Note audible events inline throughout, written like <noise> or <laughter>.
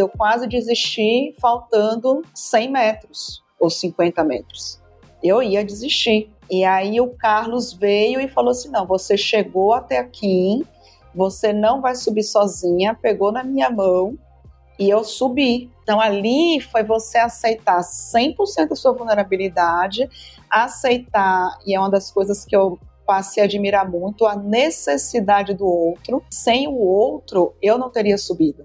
eu quase desisti faltando 100 metros ou 50 metros. Eu ia desistir. E aí o Carlos veio e falou assim: não, você chegou até aqui, você não vai subir sozinha, pegou na minha mão e eu subi. Então ali foi você aceitar 100% da sua vulnerabilidade, aceitar, e é uma das coisas que eu passei a admirar muito, a necessidade do outro. Sem o outro, eu não teria subido.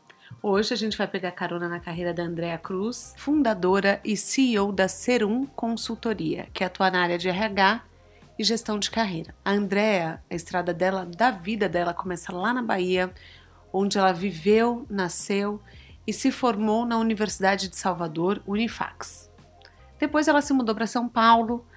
Hoje a gente vai pegar carona na carreira da Andrea Cruz, fundadora e CEO da Serum Consultoria, que atua na área de RH e gestão de carreira. A Andrea, a estrada dela, da vida dela, começa lá na Bahia, onde ela viveu, nasceu e se formou na Universidade de Salvador, Unifax. Depois ela se mudou para São Paulo,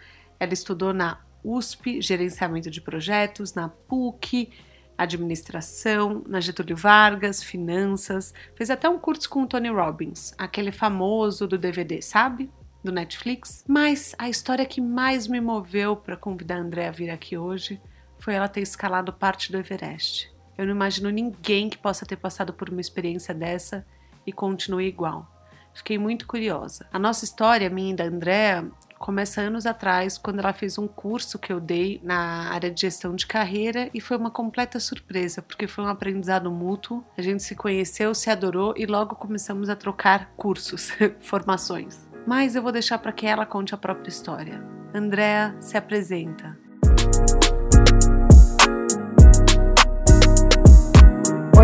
ela estudou na USP, gerenciamento de projetos, na PUC, administração, na Getúlio Vargas, finanças, fez até um curso com o Tony Robbins, aquele famoso do DVD, sabe? Do Netflix. Mas a história que mais me moveu para convidar a André a vir aqui hoje foi ela ter escalado parte do Everest. Eu não imagino ninguém que possa ter passado por uma experiência dessa e continue igual. Fiquei muito curiosa. A nossa história, minha e da Andrea, começa anos atrás, quando ela fez um curso que eu dei na área de gestão de carreira e foi uma completa surpresa, porque foi um aprendizado mútuo. A gente se conheceu, se adorou e logo começamos a trocar cursos, <laughs> formações. Mas eu vou deixar para que ela conte a própria história. Andrea se apresenta.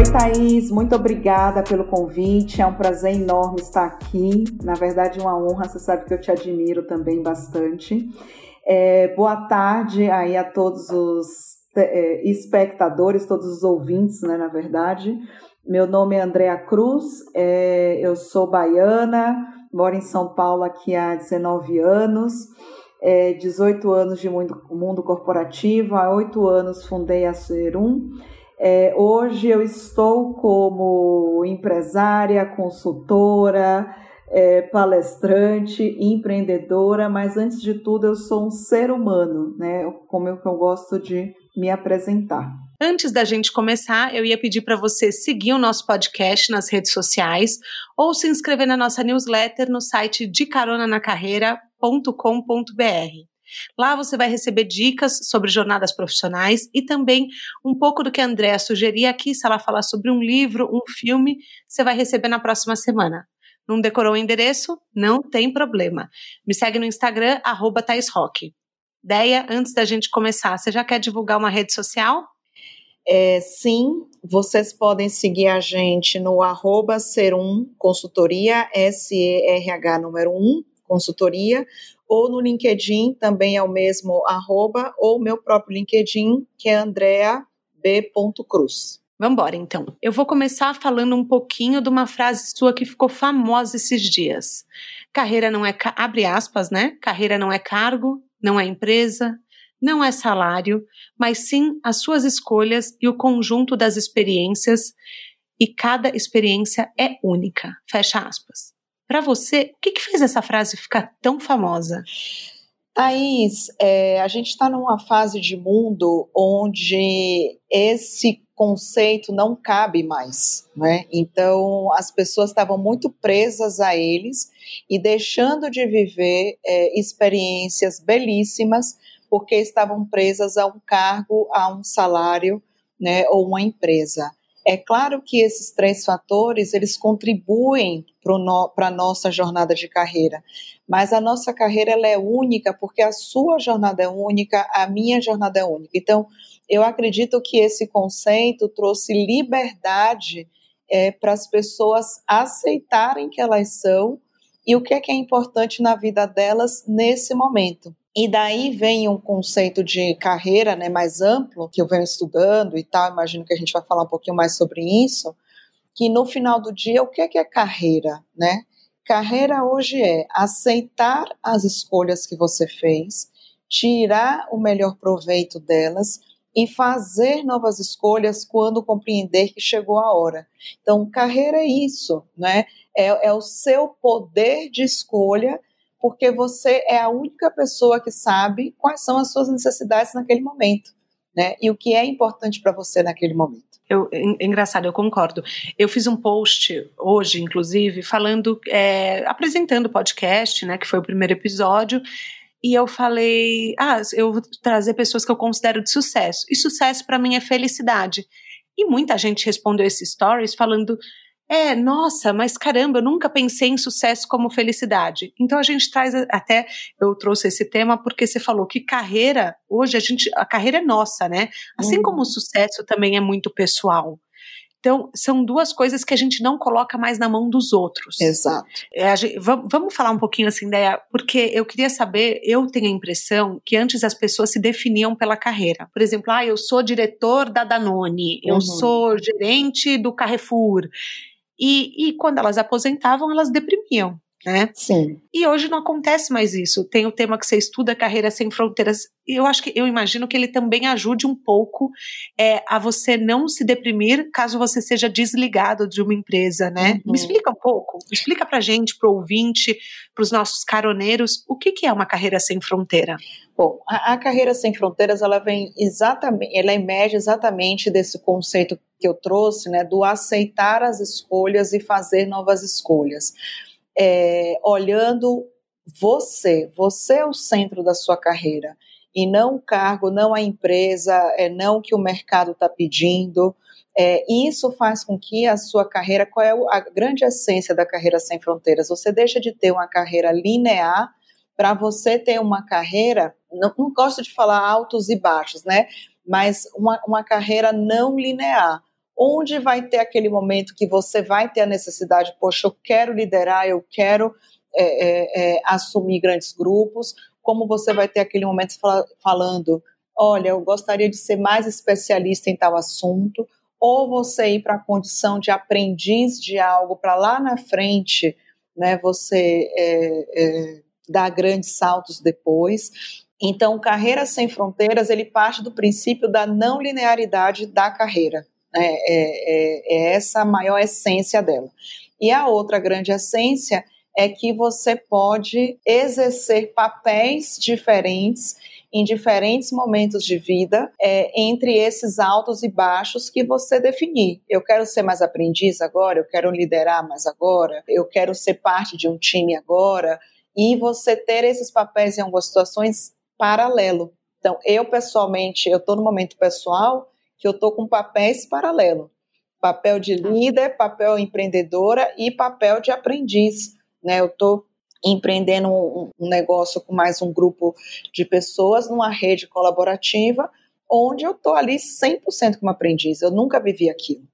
Oi, Thaís, muito obrigada pelo convite. É um prazer enorme estar aqui. Na verdade, uma honra. Você sabe que eu te admiro também bastante. É, boa tarde aí a todos os é, espectadores, todos os ouvintes, né? Na verdade, meu nome é Andrea Cruz. É, eu sou baiana, moro em São Paulo aqui há 19 anos. É, 18 anos de mundo, mundo corporativo, há 8 anos fundei a Serum é, hoje eu estou como empresária, consultora, é, palestrante, empreendedora, mas antes de tudo eu sou um ser humano, né? Como eu, eu gosto de me apresentar. Antes da gente começar, eu ia pedir para você seguir o nosso podcast nas redes sociais ou se inscrever na nossa newsletter no site de caronanacarreira.com.br. Lá você vai receber dicas sobre jornadas profissionais e também um pouco do que a Andréa sugeria aqui, se ela falar sobre um livro, um filme, você vai receber na próxima semana. Não decorou o endereço? Não tem problema. Me segue no Instagram, arroba Deia, antes da gente começar, você já quer divulgar uma rede social? É, sim, vocês podem seguir a gente no arroba Serum Consultoria, S-E-R-H número 1, consultoria, ou no LinkedIn, também é o mesmo arroba, ou meu próprio LinkedIn, que é Andrea B. Cruz. Vamos embora, então. Eu vou começar falando um pouquinho de uma frase sua que ficou famosa esses dias. Carreira não é, abre aspas, né? Carreira não é cargo, não é empresa, não é salário, mas sim as suas escolhas e o conjunto das experiências, e cada experiência é única. Fecha aspas. Para você, o que, que fez essa frase ficar tão famosa? Thaís, é, a gente está numa fase de mundo onde esse conceito não cabe mais, né? Então as pessoas estavam muito presas a eles e deixando de viver é, experiências belíssimas porque estavam presas a um cargo, a um salário, né, ou uma empresa. É claro que esses três fatores eles contribuem para a nossa jornada de carreira, mas a nossa carreira ela é única porque a sua jornada é única, a minha jornada é única. Então, eu acredito que esse conceito trouxe liberdade é, para as pessoas aceitarem que elas são e o que é que é importante na vida delas nesse momento. E daí vem um conceito de carreira né, mais amplo, que eu venho estudando e tal, imagino que a gente vai falar um pouquinho mais sobre isso, que no final do dia, o que é, que é carreira, né? Carreira hoje é aceitar as escolhas que você fez, tirar o melhor proveito delas e fazer novas escolhas quando compreender que chegou a hora. Então, carreira é isso, né? É, é o seu poder de escolha, porque você é a única pessoa que sabe quais são as suas necessidades naquele momento, né? E o que é importante para você naquele momento. Eu, é engraçado, eu concordo. Eu fiz um post hoje, inclusive, falando, é, apresentando o podcast, né, que foi o primeiro episódio, e eu falei, ah, eu vou trazer pessoas que eu considero de sucesso. E sucesso para mim é felicidade. E muita gente respondeu esses stories falando, é, nossa, mas caramba, eu nunca pensei em sucesso como felicidade. Então a gente traz até eu trouxe esse tema porque você falou que carreira, hoje a gente a carreira é nossa, né? Assim uhum. como o sucesso também é muito pessoal. Então, são duas coisas que a gente não coloca mais na mão dos outros. Exato. É, gente, vamos, vamos, falar um pouquinho assim, ideia, porque eu queria saber, eu tenho a impressão que antes as pessoas se definiam pela carreira. Por exemplo, ah, eu sou diretor da Danone, eu uhum. sou gerente do Carrefour. E, e quando elas aposentavam, elas deprimiam né? Sim. E hoje não acontece mais isso. Tem o tema que você estuda, Carreira Sem Fronteiras. E eu acho que eu imagino que ele também ajude um pouco é, a você não se deprimir caso você seja desligado de uma empresa, né? Uhum. Me explica um pouco, explica pra gente, pro ouvinte, pros nossos caroneiros, o que, que é uma carreira sem fronteira? Bom, a, a carreira sem fronteiras, ela vem exatamente, ela emerge exatamente desse conceito que eu trouxe, né, do aceitar as escolhas e fazer novas escolhas é, olhando você, você é o centro da sua carreira e não o cargo, não a empresa, é não o que o mercado está pedindo. É, isso faz com que a sua carreira, qual é a grande essência da carreira sem fronteiras? Você deixa de ter uma carreira linear para você ter uma carreira, não, não, gosto de falar altos e baixos, né? Mas uma, uma carreira não linear onde vai ter aquele momento que você vai ter a necessidade, poxa, eu quero liderar, eu quero é, é, é, assumir grandes grupos, como você vai ter aquele momento falando, olha, eu gostaria de ser mais especialista em tal assunto, ou você ir para a condição de aprendiz de algo para lá na frente, né, você é, é, dar grandes saltos depois. Então, Carreira Sem Fronteiras, ele parte do princípio da não linearidade da carreira. É, é, é, essa a maior essência dela. E a outra grande essência é que você pode exercer papéis diferentes em diferentes momentos de vida, é, entre esses altos e baixos que você definir. Eu quero ser mais aprendiz agora, eu quero liderar mais agora, eu quero ser parte de um time agora, e você ter esses papéis em algumas situações paralelo. Então, eu pessoalmente, eu estou no momento pessoal que eu estou com papéis paralelos. Papel de tá. líder, papel empreendedora e papel de aprendiz. Né? Eu estou empreendendo um, um negócio com mais um grupo de pessoas numa rede colaborativa, onde eu estou ali 100% como aprendiz. Eu nunca vivi aquilo.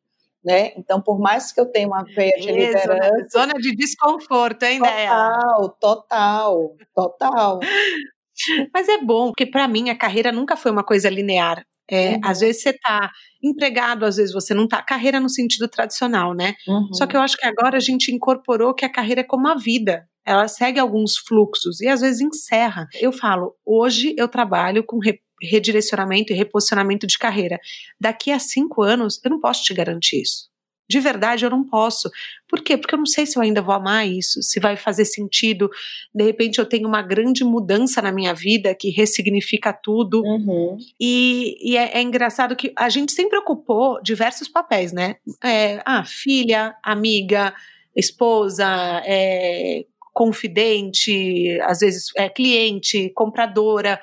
Né? Então, por mais que eu tenha uma veia de liderança... Zona de desconforto, hein, Total, total, total. <laughs> Mas é bom, porque para mim a carreira nunca foi uma coisa linear. É, uhum. Às vezes você está empregado, às vezes você não está. Carreira no sentido tradicional, né? Uhum. Só que eu acho que agora a gente incorporou que a carreira é como a vida. Ela segue alguns fluxos e às vezes encerra. Eu falo, hoje eu trabalho com re redirecionamento e reposicionamento de carreira. Daqui a cinco anos, eu não posso te garantir isso. De verdade, eu não posso. Por quê? Porque eu não sei se eu ainda vou amar isso, se vai fazer sentido. De repente, eu tenho uma grande mudança na minha vida que ressignifica tudo. Uhum. E, e é, é, engraçado que a gente sempre ocupou diversos papéis, né? É, ah, filha, amiga, esposa, é, confidente, às vezes é, cliente, compradora.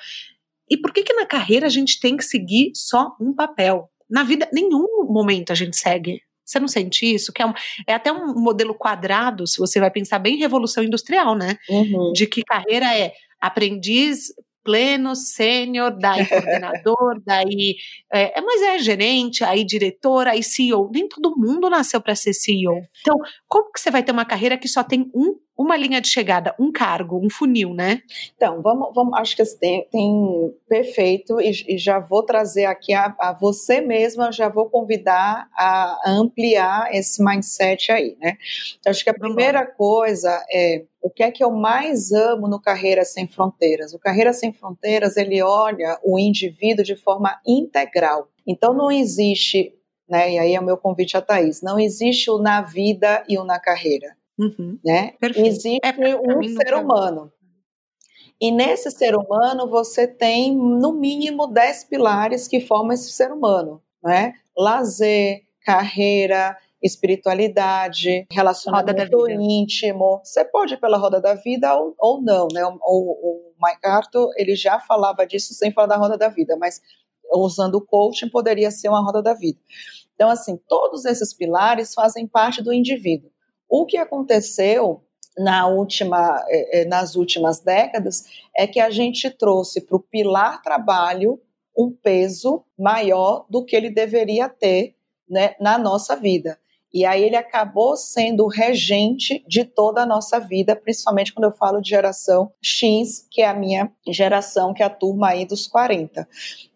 E por que que na carreira a gente tem que seguir só um papel? Na vida, nenhum momento a gente segue você não sente isso? Que é, um, é até um modelo quadrado, se você vai pensar bem revolução industrial, né? Uhum. De que carreira é aprendiz pleno, sênior, daí <laughs> coordenador, daí. É, é, mas é gerente, aí diretor, aí CEO. Nem todo mundo nasceu para ser CEO. Então, como que você vai ter uma carreira que só tem um uma linha de chegada, um cargo, um funil, né? Então, vamos, vamos acho que tem, tem perfeito, e, e, já vou trazer aqui a, a, você mesma, já vou convidar a, ampliar esse mindset aí, né? Acho que a primeira coisa é o que é que eu mais amo no Carreira Sem Fronteiras? O Carreira Sem Fronteiras, ele olha o indivíduo de forma integral. Então, não existe, né, e aí é o meu convite a Thaís, não existe o na vida e o na carreira Uhum. Né? Existe é, um ser humano. E nesse ser humano você tem no mínimo 10 pilares que formam esse ser humano, né? Lazer, carreira, espiritualidade, relacionamento íntimo. Você pode ir pela roda da vida ou, ou não, né? O, o, o ele já falava disso sem falar da roda da vida, mas usando o coaching poderia ser uma roda da vida. Então, assim, todos esses pilares fazem parte do indivíduo. O que aconteceu na última, é, é, nas últimas décadas é que a gente trouxe para o pilar trabalho um peso maior do que ele deveria ter né, na nossa vida. E aí ele acabou sendo regente de toda a nossa vida, principalmente quando eu falo de geração X, que é a minha geração, que é a turma aí dos 40.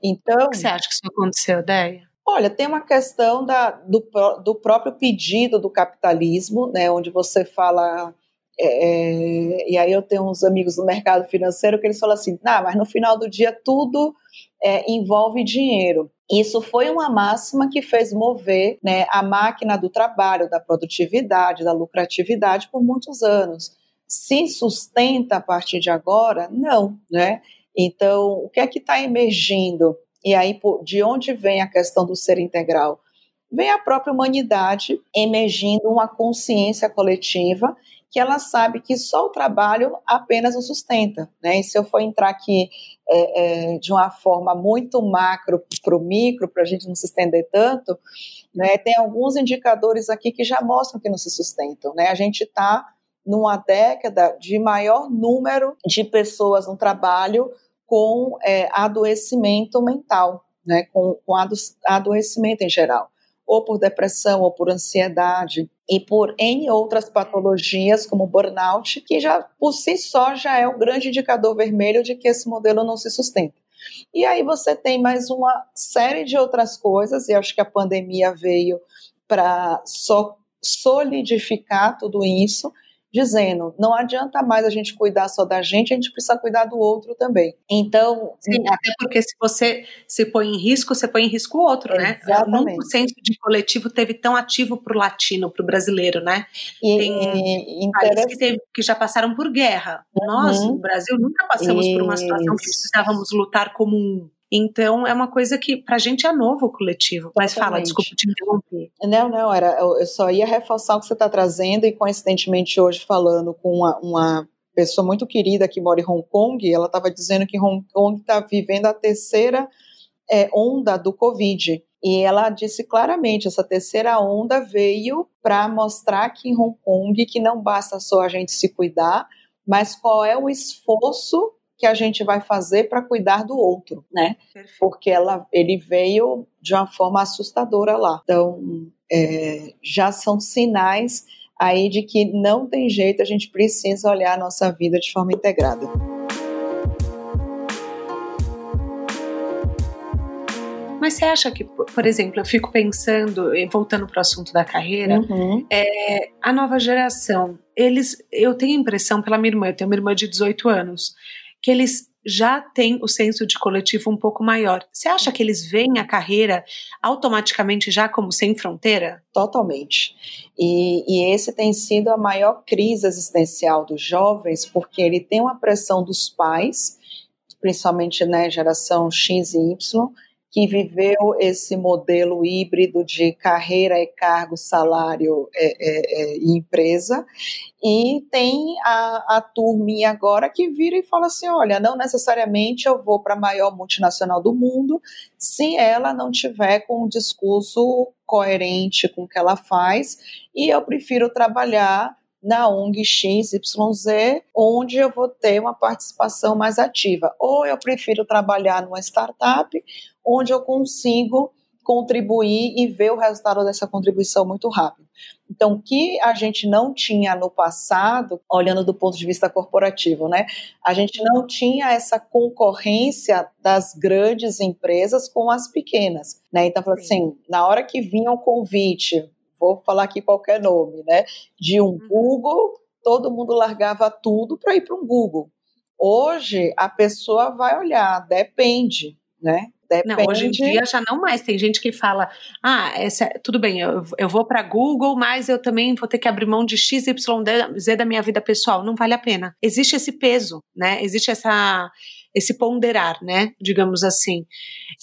Então. O que você acha que isso aconteceu, Déia? Olha, tem uma questão da, do, do próprio pedido do capitalismo, né, onde você fala. É, é, e aí eu tenho uns amigos do mercado financeiro que eles falam assim: nah, mas no final do dia tudo é, envolve dinheiro. Isso foi uma máxima que fez mover né, a máquina do trabalho, da produtividade, da lucratividade por muitos anos. Se sustenta a partir de agora? Não, né? Então, o que é que está emergindo? E aí, de onde vem a questão do ser integral? Vem a própria humanidade emergindo uma consciência coletiva que ela sabe que só o trabalho apenas o sustenta. Né? E se eu for entrar aqui é, é, de uma forma muito macro para o micro, para a gente não se estender tanto, né, tem alguns indicadores aqui que já mostram que não se sustentam. Né? A gente está numa década de maior número de pessoas no trabalho com é, adoecimento mental, né, com, com adoecimento em geral, ou por depressão, ou por ansiedade, e por N outras patologias, como burnout, que já por si só já é um grande indicador vermelho de que esse modelo não se sustenta. E aí você tem mais uma série de outras coisas, e acho que a pandemia veio para so solidificar tudo isso, dizendo: não adianta mais a gente cuidar só da gente, a gente precisa cuidar do outro também. Então. Sim, até porque se você se põe em risco, você põe em risco o outro, né? Exatamente. Nunca o senso de coletivo teve tão ativo para o latino, para o brasileiro, né? E, Tem países que, teve, que, já passaram por guerra. Uhum. Nós, no Brasil, nunca passamos Isso. por uma situação que precisávamos lutar como um. Então é uma coisa que pra gente é novo o coletivo. Mas fala, desculpa te interromper. Não, não, era, eu só ia reforçar o que você está trazendo e coincidentemente hoje falando com uma, uma pessoa muito querida que mora em Hong Kong, ela estava dizendo que Hong Kong está vivendo a terceira é, onda do Covid. E ela disse claramente, essa terceira onda veio para mostrar que em Hong Kong que não basta só a gente se cuidar, mas qual é o esforço que a gente vai fazer para cuidar do outro, né? Perfeito. Porque ela, ele veio de uma forma assustadora lá. Então, é, já são sinais aí de que não tem jeito, a gente precisa olhar a nossa vida de forma integrada. Mas você acha que, por exemplo, eu fico pensando, voltando para o assunto da carreira, uhum. é, a nova geração, eles, eu tenho a impressão pela minha irmã, eu tenho uma irmã de 18 anos, que eles já têm o senso de coletivo um pouco maior. Você acha que eles veem a carreira automaticamente já como sem fronteira? Totalmente. E, e, esse tem sido a maior crise existencial dos jovens, porque ele tem uma pressão dos pais, principalmente né, geração X e Y, que viveu esse modelo híbrido de carreira e cargo, salário e, é, é, empresa, e tem a, a turminha agora que vira e fala assim: olha, não necessariamente eu vou para a maior multinacional do mundo se ela não tiver com um discurso coerente com o que ela faz, e eu prefiro trabalhar na ONG XYZ, onde eu vou ter uma participação mais ativa. Ou eu prefiro trabalhar numa startup, onde eu consigo contribuir e ver o resultado dessa contribuição muito rápido. Então, o que a gente não tinha no passado, olhando do ponto de vista corporativo, né? A gente não tinha essa concorrência das grandes empresas com as pequenas, né? Então, assim, na hora que vinha o convite, vou falar aqui qualquer nome, né? De um uhum. Google, todo mundo largava tudo para ir para um Google. Hoje, a pessoa vai olhar, depende, né? Depende. Não, hoje em dia já não mais. Tem gente que fala: ah, essa, tudo bem, eu, eu vou para Google, mas eu também vou ter que abrir mão de X, Y, Z da minha vida pessoal. Não vale a pena. Existe esse peso, né? Existe essa, esse ponderar, né? Digamos assim.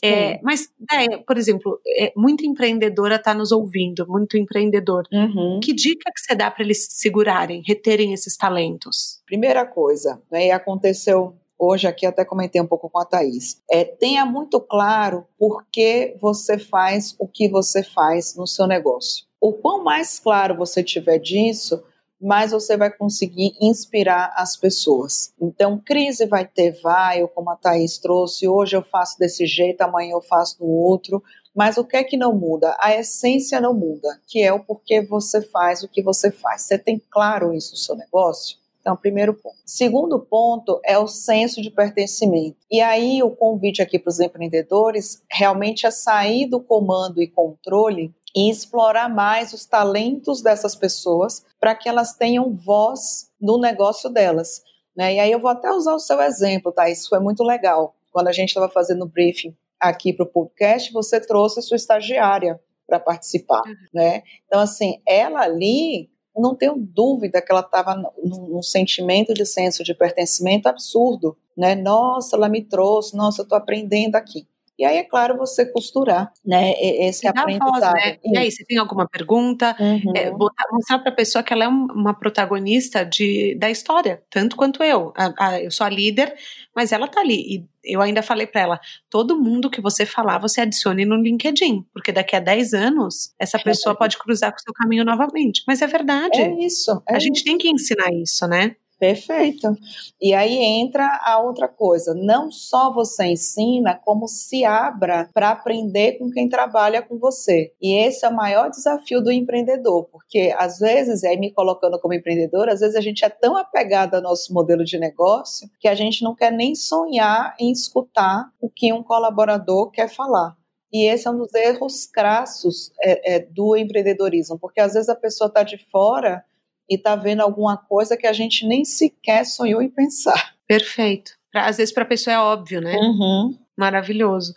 É, mas, é, por exemplo, é, muita empreendedora está nos ouvindo, muito empreendedor. Uhum. Que dica que você dá para eles segurarem, reterem esses talentos? Primeira coisa, né, e aconteceu hoje aqui até comentei um pouco com a Thaís. É, tenha muito claro por que você faz o que você faz no seu negócio. O quão mais claro você tiver disso, mais você vai conseguir inspirar as pessoas. Então, crise vai ter, vai, como a Thaís trouxe, hoje eu faço desse jeito, amanhã eu faço do outro, mas o que é que não muda? A essência não muda, que é o porquê você faz o que você faz. Você tem claro isso no seu negócio? Então, primeiro ponto. Segundo ponto é o senso de pertencimento. E aí, o convite aqui para os empreendedores realmente é sair do comando e controle e explorar mais os talentos dessas pessoas para que elas tenham voz no negócio delas. Né? E aí eu vou até usar o seu exemplo, tá? Isso foi muito legal. Quando a gente estava fazendo o briefing aqui para o podcast, você trouxe sua estagiária para participar, uhum. né? Então, assim, ela ali não tenho dúvida que ela estava num, sentimento de senso de pertencimento absurdo, né? Nossa, ela me trouxe, nossa, eu estou aprendendo aqui. E aí, é claro, você costurar, né, esse aprendizado. Voz, né? E aí, você tem alguma pergunta? Uhum. É, botar, mostrar para a pessoa que ela é uma protagonista de, da história, tanto quanto eu. A, a, eu sou a líder, mas ela tá ali. E eu ainda falei para ela: todo mundo que você falar, você adicione no LinkedIn, porque daqui a 10 anos, essa pessoa pode cruzar com o seu caminho novamente. Mas é verdade. É isso. É a gente tem que ensinar isso, né? Perfeito. E aí entra a outra coisa. Não só você ensina, como se abra para aprender com quem trabalha com você. E esse é o maior desafio do empreendedor, porque às vezes, aí me colocando como empreendedor, às vezes a gente é tão apegado ao nosso modelo de negócio que a gente não quer nem sonhar em escutar o que um colaborador quer falar. E esse é um dos erros crassos é, é, do empreendedorismo, porque às vezes a pessoa está de fora e está vendo alguma coisa que a gente nem sequer sonhou em pensar. Perfeito. Às vezes para a pessoa é óbvio, né? Uhum. Maravilhoso.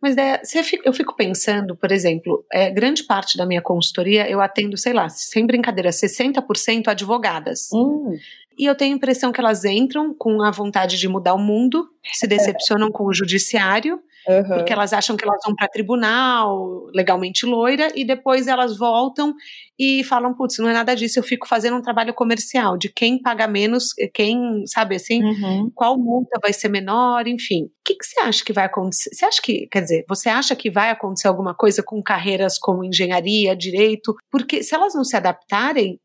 Mas é, eu fico pensando, por exemplo, é, grande parte da minha consultoria eu atendo, sei lá, sem brincadeira, 60% advogadas. Hum. E eu tenho a impressão que elas entram com a vontade de mudar o mundo, se decepcionam com o judiciário Uhum. Porque elas acham que elas vão para tribunal, legalmente loira, e depois elas voltam e falam: putz, não é nada disso, eu fico fazendo um trabalho comercial, de quem paga menos, quem, sabe assim, uhum. qual multa vai ser menor, enfim. O que, que você acha que vai acontecer? Você acha que, quer dizer, você acha que vai acontecer alguma coisa com carreiras como engenharia, direito? Porque se elas não se adaptarem,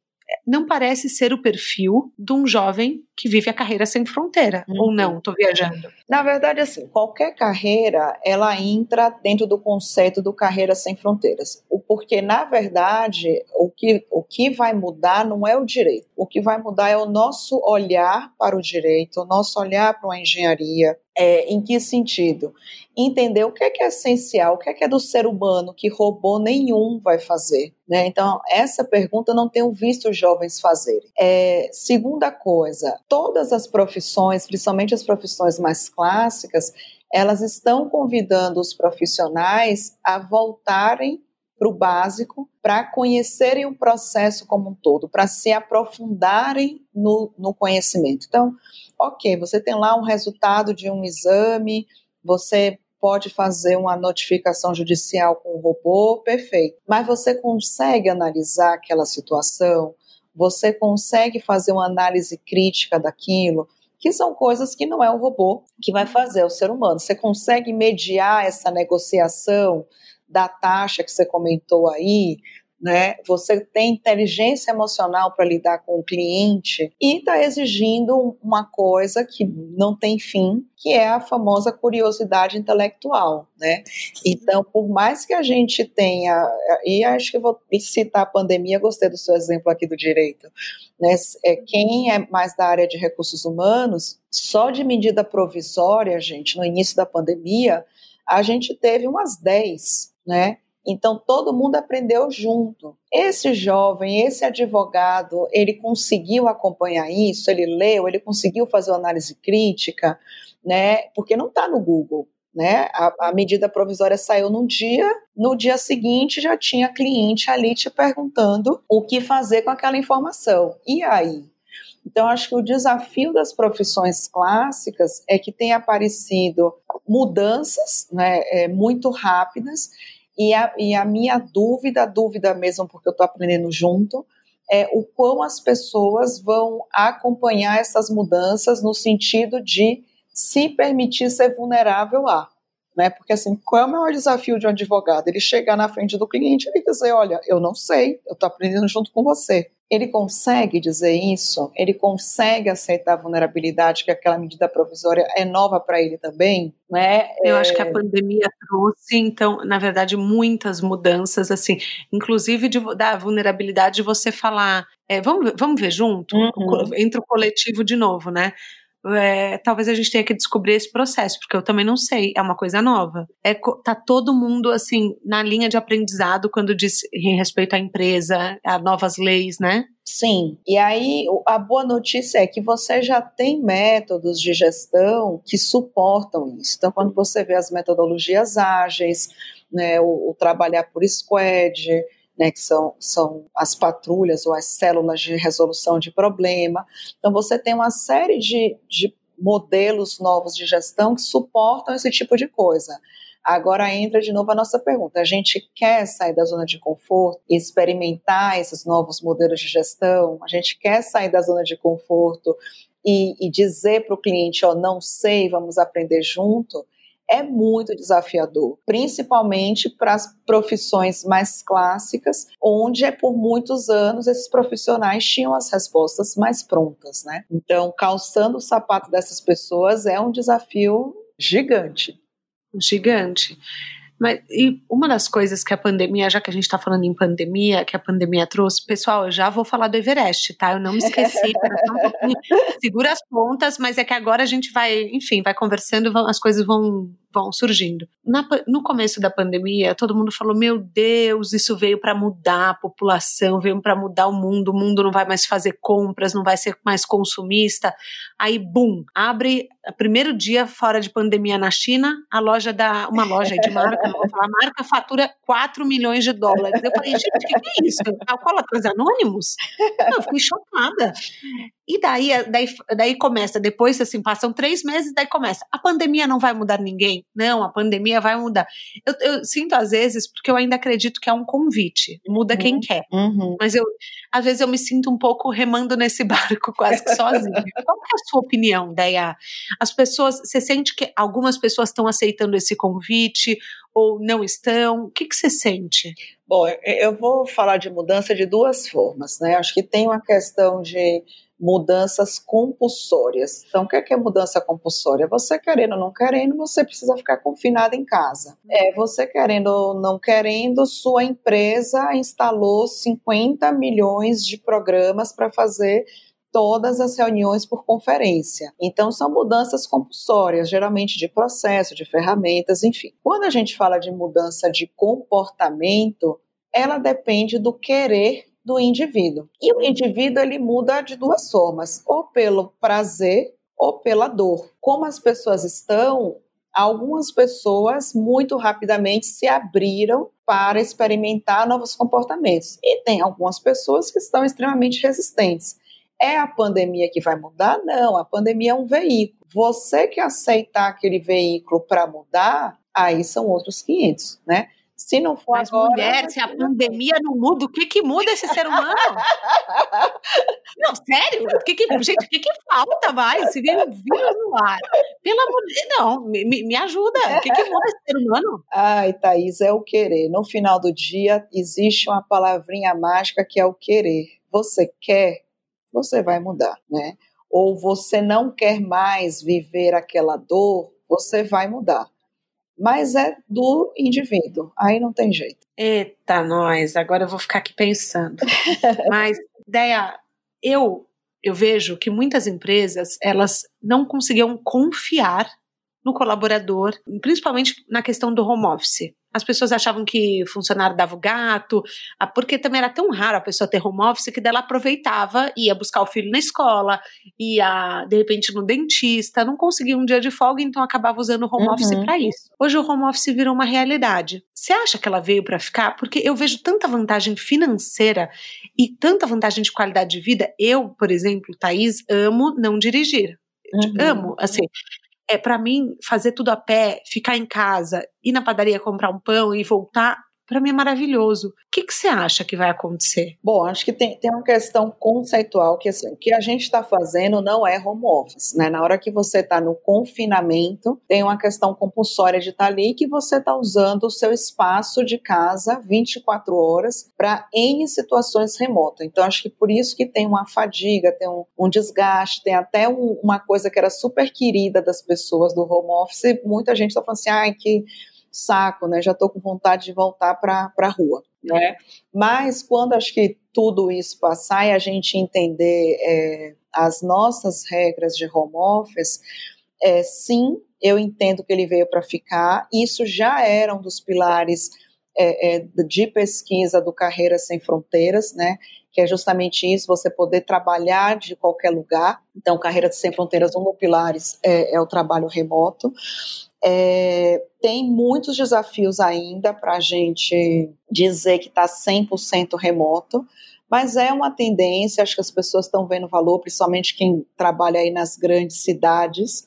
não parece ser o perfil de um jovem que vive a carreira sem fronteira, uhum. ou não? Estou viajando. Na verdade, assim, qualquer carreira ela entra dentro do conceito do carreira sem fronteiras, porque na verdade o que o que vai mudar não é o direito, o que vai mudar é o nosso olhar para o direito, o nosso olhar para a engenharia, é, em que sentido? Entender o que é, que é essencial, o que é, que é do ser humano que robô nenhum vai fazer. Né? Então, essa pergunta eu não tenho visto os jovens fazerem. É, segunda coisa, todas as profissões, principalmente as profissões mais clássicas, elas estão convidando os profissionais a voltarem para o básico, para conhecerem o processo como um todo, para se aprofundarem no, no conhecimento. Então, ok, você tem lá um resultado de um exame, você pode fazer uma notificação judicial com o robô, perfeito. Mas você consegue analisar aquela situação, você consegue fazer uma análise crítica daquilo, que são coisas que não é o robô que vai fazer, é o ser humano. Você consegue mediar essa negociação da taxa que você comentou aí, né? Você tem inteligência emocional para lidar com o cliente e está exigindo uma coisa que não tem fim, que é a famosa curiosidade intelectual, né? Então, por mais que a gente tenha, e acho que vou citar a pandemia, gostei do seu exemplo aqui do direito, né? É, quem é mais da área de recursos humanos, só de medida provisória, gente, no início da pandemia, a gente teve umas 10, né? Então todo mundo aprendeu junto. Esse jovem, esse advogado, ele conseguiu acompanhar isso, ele leu, ele conseguiu fazer uma análise crítica, né? Porque não está no Google. Né? A, a, medida provisória saiu num dia, no dia seguinte já tinha cliente ali te perguntando o que fazer com aquela informação. E aí? Então, acho que o desafio das profissões clássicas é que tem aparecido mudanças né, é, muito rápidas e a, e a minha dúvida, dúvida mesmo, porque eu estou aprendendo junto, é o quão as pessoas vão acompanhar essas mudanças no sentido de se permitir ser vulnerável a. Né? Porque assim, qual é o maior desafio de um advogado? Ele chegar na frente do cliente e dizer, olha, eu não sei, eu estou aprendendo junto com você ele consegue dizer isso? Ele consegue aceitar a vulnerabilidade que aquela medida provisória é nova para ele também? Né? Eu é... acho que a pandemia trouxe, então, na verdade, muitas mudanças, assim, inclusive de, da vulnerabilidade de você falar, é, vamos, vamos ver junto? Uhum. Entre o coletivo de novo, né? É, talvez a gente tenha que descobrir esse processo, porque eu também não sei, é uma coisa nova. É, tá todo mundo, assim, na linha de aprendizado quando diz em respeito à empresa, a novas leis, né? Sim, e aí a boa notícia é que você já tem métodos de gestão que suportam isso. Então, quando você vê as metodologias ágeis, né, o, o trabalhar por squad, né, que são, são as patrulhas ou as células de resolução de problema. Então, você tem uma série de, de modelos novos de gestão que suportam esse tipo de coisa. Agora entra de novo a nossa pergunta: a gente quer sair da zona de conforto e experimentar esses novos modelos de gestão? A gente quer sair da zona de conforto e, e dizer para o cliente: ó, oh, não sei, vamos aprender junto? É muito desafiador, principalmente para as profissões mais clássicas, onde é por muitos anos esses profissionais tinham as respostas mais prontas, né? Então, calçando o sapato dessas pessoas é um desafio gigante. Gigante. Mas e uma das coisas que a pandemia, já que a gente está falando em pandemia, que a pandemia trouxe, pessoal, eu já vou falar do Everest, tá? Eu não me esqueci, um segura as pontas, mas é que agora a gente vai, enfim, vai conversando, as coisas vão vão surgindo. Na, no começo da pandemia, todo mundo falou: Meu Deus, isso veio para mudar a população, veio para mudar o mundo, o mundo não vai mais fazer compras, não vai ser mais consumista. Aí, bum, abre primeiro dia fora de pandemia na China, a loja da. Uma loja de marca, a marca fatura 4 milhões de dólares. Eu falei, gente, o que, que é isso? Alcoólatras Anônimos? Eu fiquei chocada. E daí, daí, daí começa, depois assim, passam três meses, daí começa. A pandemia não vai mudar ninguém? Não, a pandemia vai mudar. Eu, eu sinto às vezes, porque eu ainda acredito que é um convite, muda uhum, quem quer. Uhum. Mas eu, às vezes eu me sinto um pouco remando nesse <laughs> barco quase que sozinha. Qual é a sua opinião, Deia? As pessoas, você sente que algumas pessoas estão aceitando esse convite ou não estão? O que, que você sente? Bom, eu vou falar de mudança de duas formas, né? Acho que tem uma questão de mudanças compulsórias. Então, o que é, é mudança compulsória? Você querendo ou não querendo, você precisa ficar confinado em casa. É, você querendo ou não querendo, sua empresa instalou 50 milhões de programas para fazer todas as reuniões por conferência. Então, são mudanças compulsórias, geralmente de processo, de ferramentas, enfim. Quando a gente fala de mudança de comportamento, ela depende do querer do indivíduo. E o indivíduo ele muda de duas formas, ou pelo prazer ou pela dor. Como as pessoas estão, algumas pessoas muito rapidamente se abriram para experimentar novos comportamentos. E tem algumas pessoas que estão extremamente resistentes. É a pandemia que vai mudar? Não, a pandemia é um veículo. Você que aceitar aquele veículo para mudar, aí são outros 500, né? Se não for Mas agora. mulher, se a pandemia não muda, o que que muda esse ser humano? não, sério? O que que, gente, o que que falta mais? Se vem um vírus no ar. Pelo amor de não, me, me ajuda. O que que muda esse ser humano? Ai, Thaís, é o querer. No final do dia, existe uma palavrinha mágica que é o querer. Você quer, você vai mudar, né? Ou você não quer mais viver aquela dor, você vai mudar mas é do indivíduo, aí não tem jeito. Eita, nós, agora eu vou ficar aqui pensando. <laughs> mas, ideia, eu, eu vejo que muitas empresas, elas não conseguiam confiar no colaborador, principalmente na questão do home office. As pessoas achavam que funcionário dava o gato, porque também era tão raro a pessoa ter home office que dela aproveitava, ia buscar o filho na escola, ia de repente no dentista, não conseguia um dia de folga, então acabava usando o home uhum. office para isso. Hoje o home office virou uma realidade. Você acha que ela veio para ficar? Porque eu vejo tanta vantagem financeira e tanta vantagem de qualidade de vida. Eu, por exemplo, Thaís, amo não dirigir. Uhum. Amo, assim, é para mim fazer tudo a pé, ficar em casa, ir na padaria comprar um pão e voltar, para mim é maravilhoso. O que, que você acha que vai acontecer? Bom, acho que tem, tem uma questão conceitual que assim, o que a gente está fazendo não é home office, né? Na hora que você está no confinamento, tem uma questão compulsória de estar tá ali que você está usando o seu espaço de casa 24 horas para N situações remotas. Então, acho que por isso que tem uma fadiga, tem um, um desgaste, tem até um, uma coisa que era super querida das pessoas do home office, muita gente está falando assim, ai, que saco, né? Já estou com vontade de voltar para a rua, né? Mas quando acho que tudo isso passar e a gente entender é, as nossas regras de home office, é, sim, eu entendo que ele veio para ficar. Isso já era um dos pilares é, é, de pesquisa do Carreira Sem Fronteiras, né? Que é justamente isso, você poder trabalhar de qualquer lugar. Então, Carreira Sem Fronteiras, um dos pilares é, é o trabalho remoto. É, tem muitos desafios ainda para a gente dizer que está 100% remoto, mas é uma tendência, acho que as pessoas estão vendo valor, principalmente quem trabalha aí nas grandes cidades.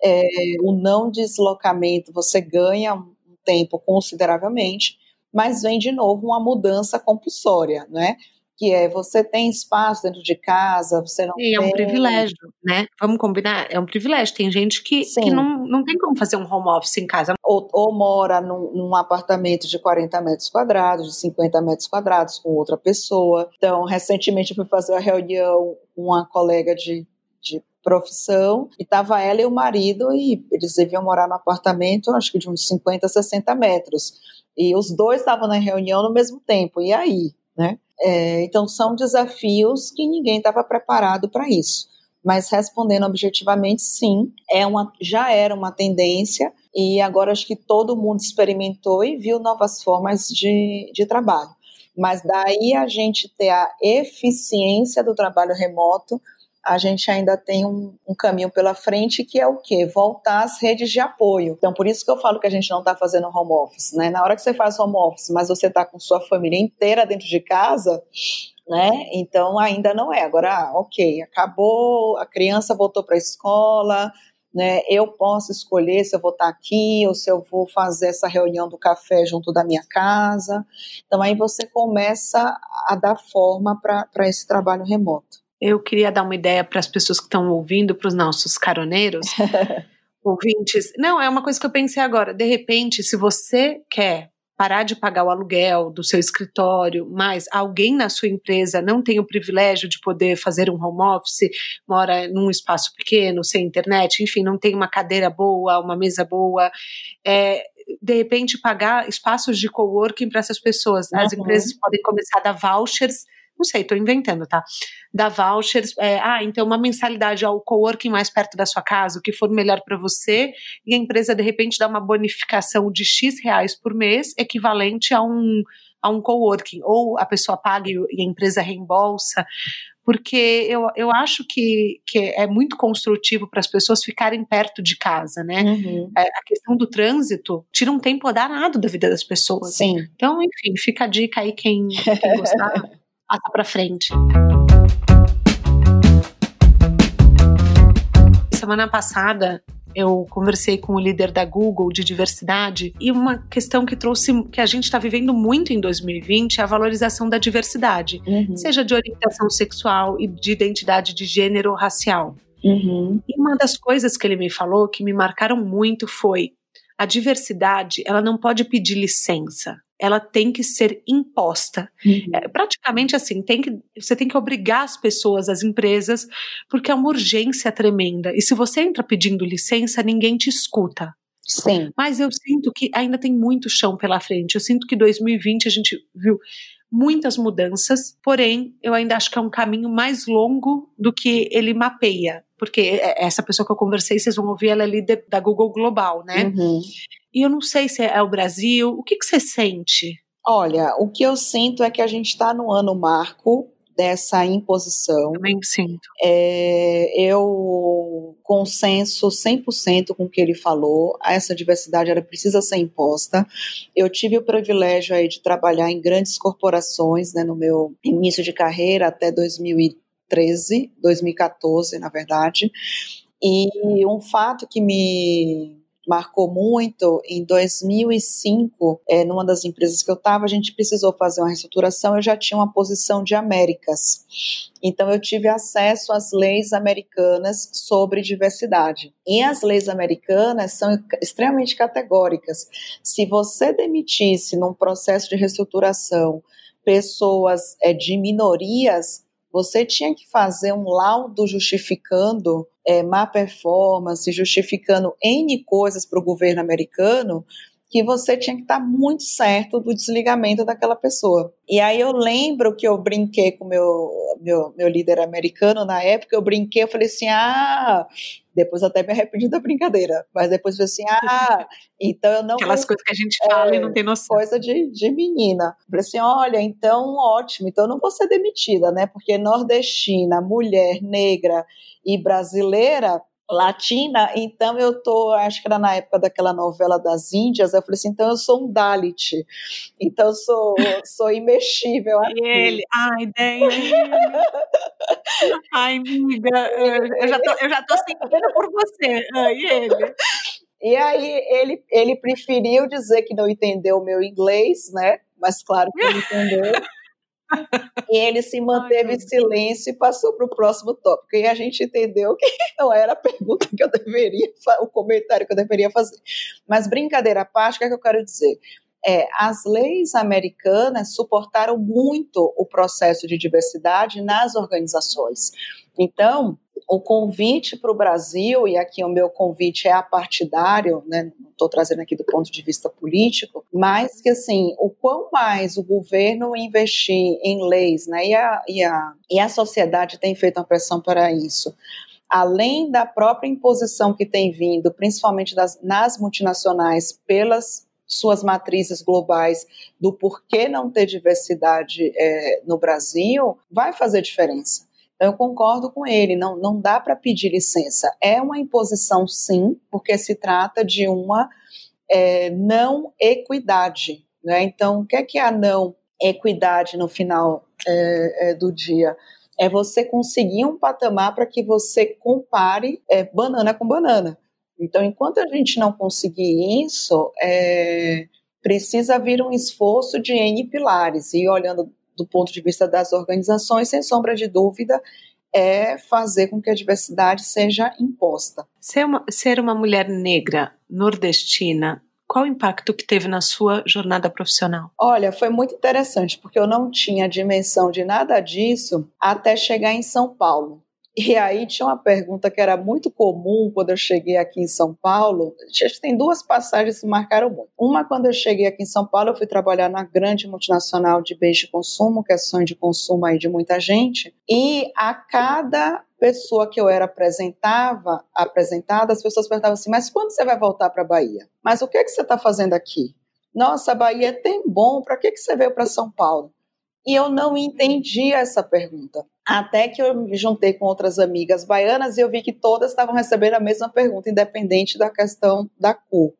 É, o não deslocamento, você ganha um tempo consideravelmente, mas vem de novo uma mudança compulsória, né? Que é você tem espaço dentro de casa, você não Sim, tem... é um privilégio, né? Vamos combinar, é um privilégio. Tem gente que, que não, não tem como fazer um home office em casa. Ou, ou mora num, num, apartamento de 40 metros quadrados, de 50 metros quadrados com outra pessoa. Então, recentemente eu fui fazer uma reunião com uma colega de, de profissão, e estava ela e o marido, e eles deviam morar no apartamento, acho que de uns 50, 60 metros. E os dois estavam na reunião no mesmo tempo. E aí? Né? É, então, são desafios que ninguém estava preparado para isso. Mas respondendo objetivamente, sim, é uma, já era uma tendência e agora acho que todo mundo experimentou e viu novas formas de, de trabalho. Mas daí a gente ter a eficiência do trabalho remoto a gente ainda tem um, um, caminho pela frente que é o quê? Voltar às redes de apoio. Então, por isso que eu falo que a gente não está fazendo home office, né? Na hora que você faz home office, mas você está com sua família inteira dentro de casa, né? Então, ainda não é. Agora, ah, ok, acabou, a criança voltou para a escola, né? Eu posso escolher se eu vou estar tá aqui ou se eu vou fazer essa reunião do café junto da minha casa. Então, aí você começa a dar forma para esse trabalho remoto eu queria dar uma ideia para as pessoas que estão ouvindo, para os nossos caroneiros, <laughs> ouvintes. Não, é uma coisa que eu pensei agora. De repente, se você quer parar de pagar o aluguel do seu escritório, mas alguém na sua empresa não tem o privilégio de poder fazer um home office, mora num espaço pequeno, sem internet, enfim, não tem uma cadeira boa, uma mesa boa, é, de repente pagar espaços de coworking para essas pessoas. As uhum. empresas podem começar a dar vouchers não sei, estou inventando, tá? Dá vouchers, é, ah, então uma mensalidade ao coworking mais perto da sua casa, o que for melhor para você, e a empresa de repente dá uma bonificação de X reais por mês, equivalente a um, a um coworking, ou a pessoa paga e a empresa reembolsa, porque eu, eu acho que, que é muito construtivo para as pessoas ficarem perto de casa, né? Uhum. É, a questão do trânsito tira um tempo danado da vida das pessoas. Sim. Então, enfim, fica a dica aí quem, quem gostar. <laughs> passa para frente. Semana passada eu conversei com o líder da Google de diversidade e uma questão que trouxe, que a gente está vivendo muito em 2020 é a valorização da diversidade, uhum. seja de orientação sexual e de identidade de gênero ou racial. Uhum. E uma das coisas que ele me falou que me marcaram muito foi a diversidade, ela não pode pedir licença ela tem que ser imposta. Uhum. É, praticamente assim, tem que, você tem que obrigar as pessoas, as empresas, porque é uma urgência tremenda. E se você entra pedindo licença, ninguém te escuta. Sim. Mas eu sinto que ainda tem muito chão pela frente. Eu sinto que 2020 a gente viu muitas mudanças, porém, eu ainda acho que é um caminho mais longo do que ele mapeia. Porque é, essa pessoa que eu conversei, vocês vão ouvir, ela é líder da Google Global, né? Uhum. E eu não sei se é o Brasil. O que, que você sente? Olha, o que eu sinto é que a gente está no ano marco dessa imposição. Também sinto. É, eu consenso 100% com o que ele falou. Essa diversidade ela precisa ser imposta. Eu tive o privilégio aí de trabalhar em grandes corporações, né, no meu início de carreira até 2013, 2014, na verdade. E um fato que me marcou muito. Em 2005, é, numa das empresas que eu estava, a gente precisou fazer uma reestruturação. Eu já tinha uma posição de Américas. Então, eu tive acesso às leis americanas sobre diversidade. E as leis americanas são extremamente categóricas. Se você demitisse num processo de reestruturação pessoas é, de minorias, você tinha que fazer um laudo justificando é, má performance, justificando N coisas para o governo americano, que você tinha que estar tá muito certo do desligamento daquela pessoa. E aí eu lembro que eu brinquei com meu meu, meu líder americano na época, eu brinquei, eu falei assim, ah, depois até me arrependi da brincadeira, mas depois falei assim, ah, <laughs> então eu não... Aquelas vou... coisas que a gente fala é, e não tem noção. Coisa de, de menina. Eu falei assim, olha, então ótimo, então eu não vou ser demitida, né, porque nordestina, mulher, negra e brasileira latina, então eu tô, acho que era na época daquela novela das Índias, eu falei assim, então eu sou um Dalit, então eu sou, sou imexível. E ele, ai, ideia. <laughs> ai, amiga, eu já, tô, eu já tô sentindo por você, e ele? E aí ele, ele preferiu dizer que não entendeu o meu inglês, né, mas claro que ele entendeu. E ele se manteve em silêncio e passou para o próximo tópico. E a gente entendeu que <laughs> não era a pergunta que eu deveria, o comentário que eu deveria fazer. Mas brincadeira à parte, o que, é que eu quero dizer? É, as leis americanas suportaram muito o processo de diversidade nas organizações. Então, o convite para o Brasil, e aqui o meu convite é apartidário, né, não estou trazendo aqui do ponto de vista político, mas que assim, o quão mais o governo investir em leis, né, e a, e a, e a sociedade tem feito uma pressão para isso, além da própria imposição que tem vindo, principalmente das, nas multinacionais, pelas suas matrizes globais do porquê não ter diversidade é, no Brasil, vai fazer diferença. Então, eu concordo com ele, não, não dá para pedir licença. É uma imposição, sim, porque se trata de uma é, não equidade. Né? Então, o que é, que é a não equidade no final é, é, do dia? É você conseguir um patamar para que você compare é, banana com banana. Então, enquanto a gente não conseguir isso, é, precisa vir um esforço de N pilares. E olhando do ponto de vista das organizações, sem sombra de dúvida, é fazer com que a diversidade seja imposta. Ser uma, ser uma mulher negra nordestina qual o impacto que teve na sua jornada profissional? Olha, foi muito interessante, porque eu não tinha dimensão de nada disso até chegar em São Paulo. E aí tinha uma pergunta que era muito comum quando eu cheguei aqui em São Paulo. Tem duas passagens que marcaram muito. Uma, quando eu cheguei aqui em São Paulo, eu fui trabalhar na grande multinacional de bens de consumo, que é sonho de consumo aí de muita gente. E a cada pessoa que eu era apresentava, apresentada, as pessoas perguntavam assim: mas quando você vai voltar para a Bahia? Mas o que, é que você está fazendo aqui? Nossa, a Bahia é tão bom, para que, que você veio para São Paulo? E eu não entendi essa pergunta. Até que eu me juntei com outras amigas baianas e eu vi que todas estavam recebendo a mesma pergunta, independente da questão da cor.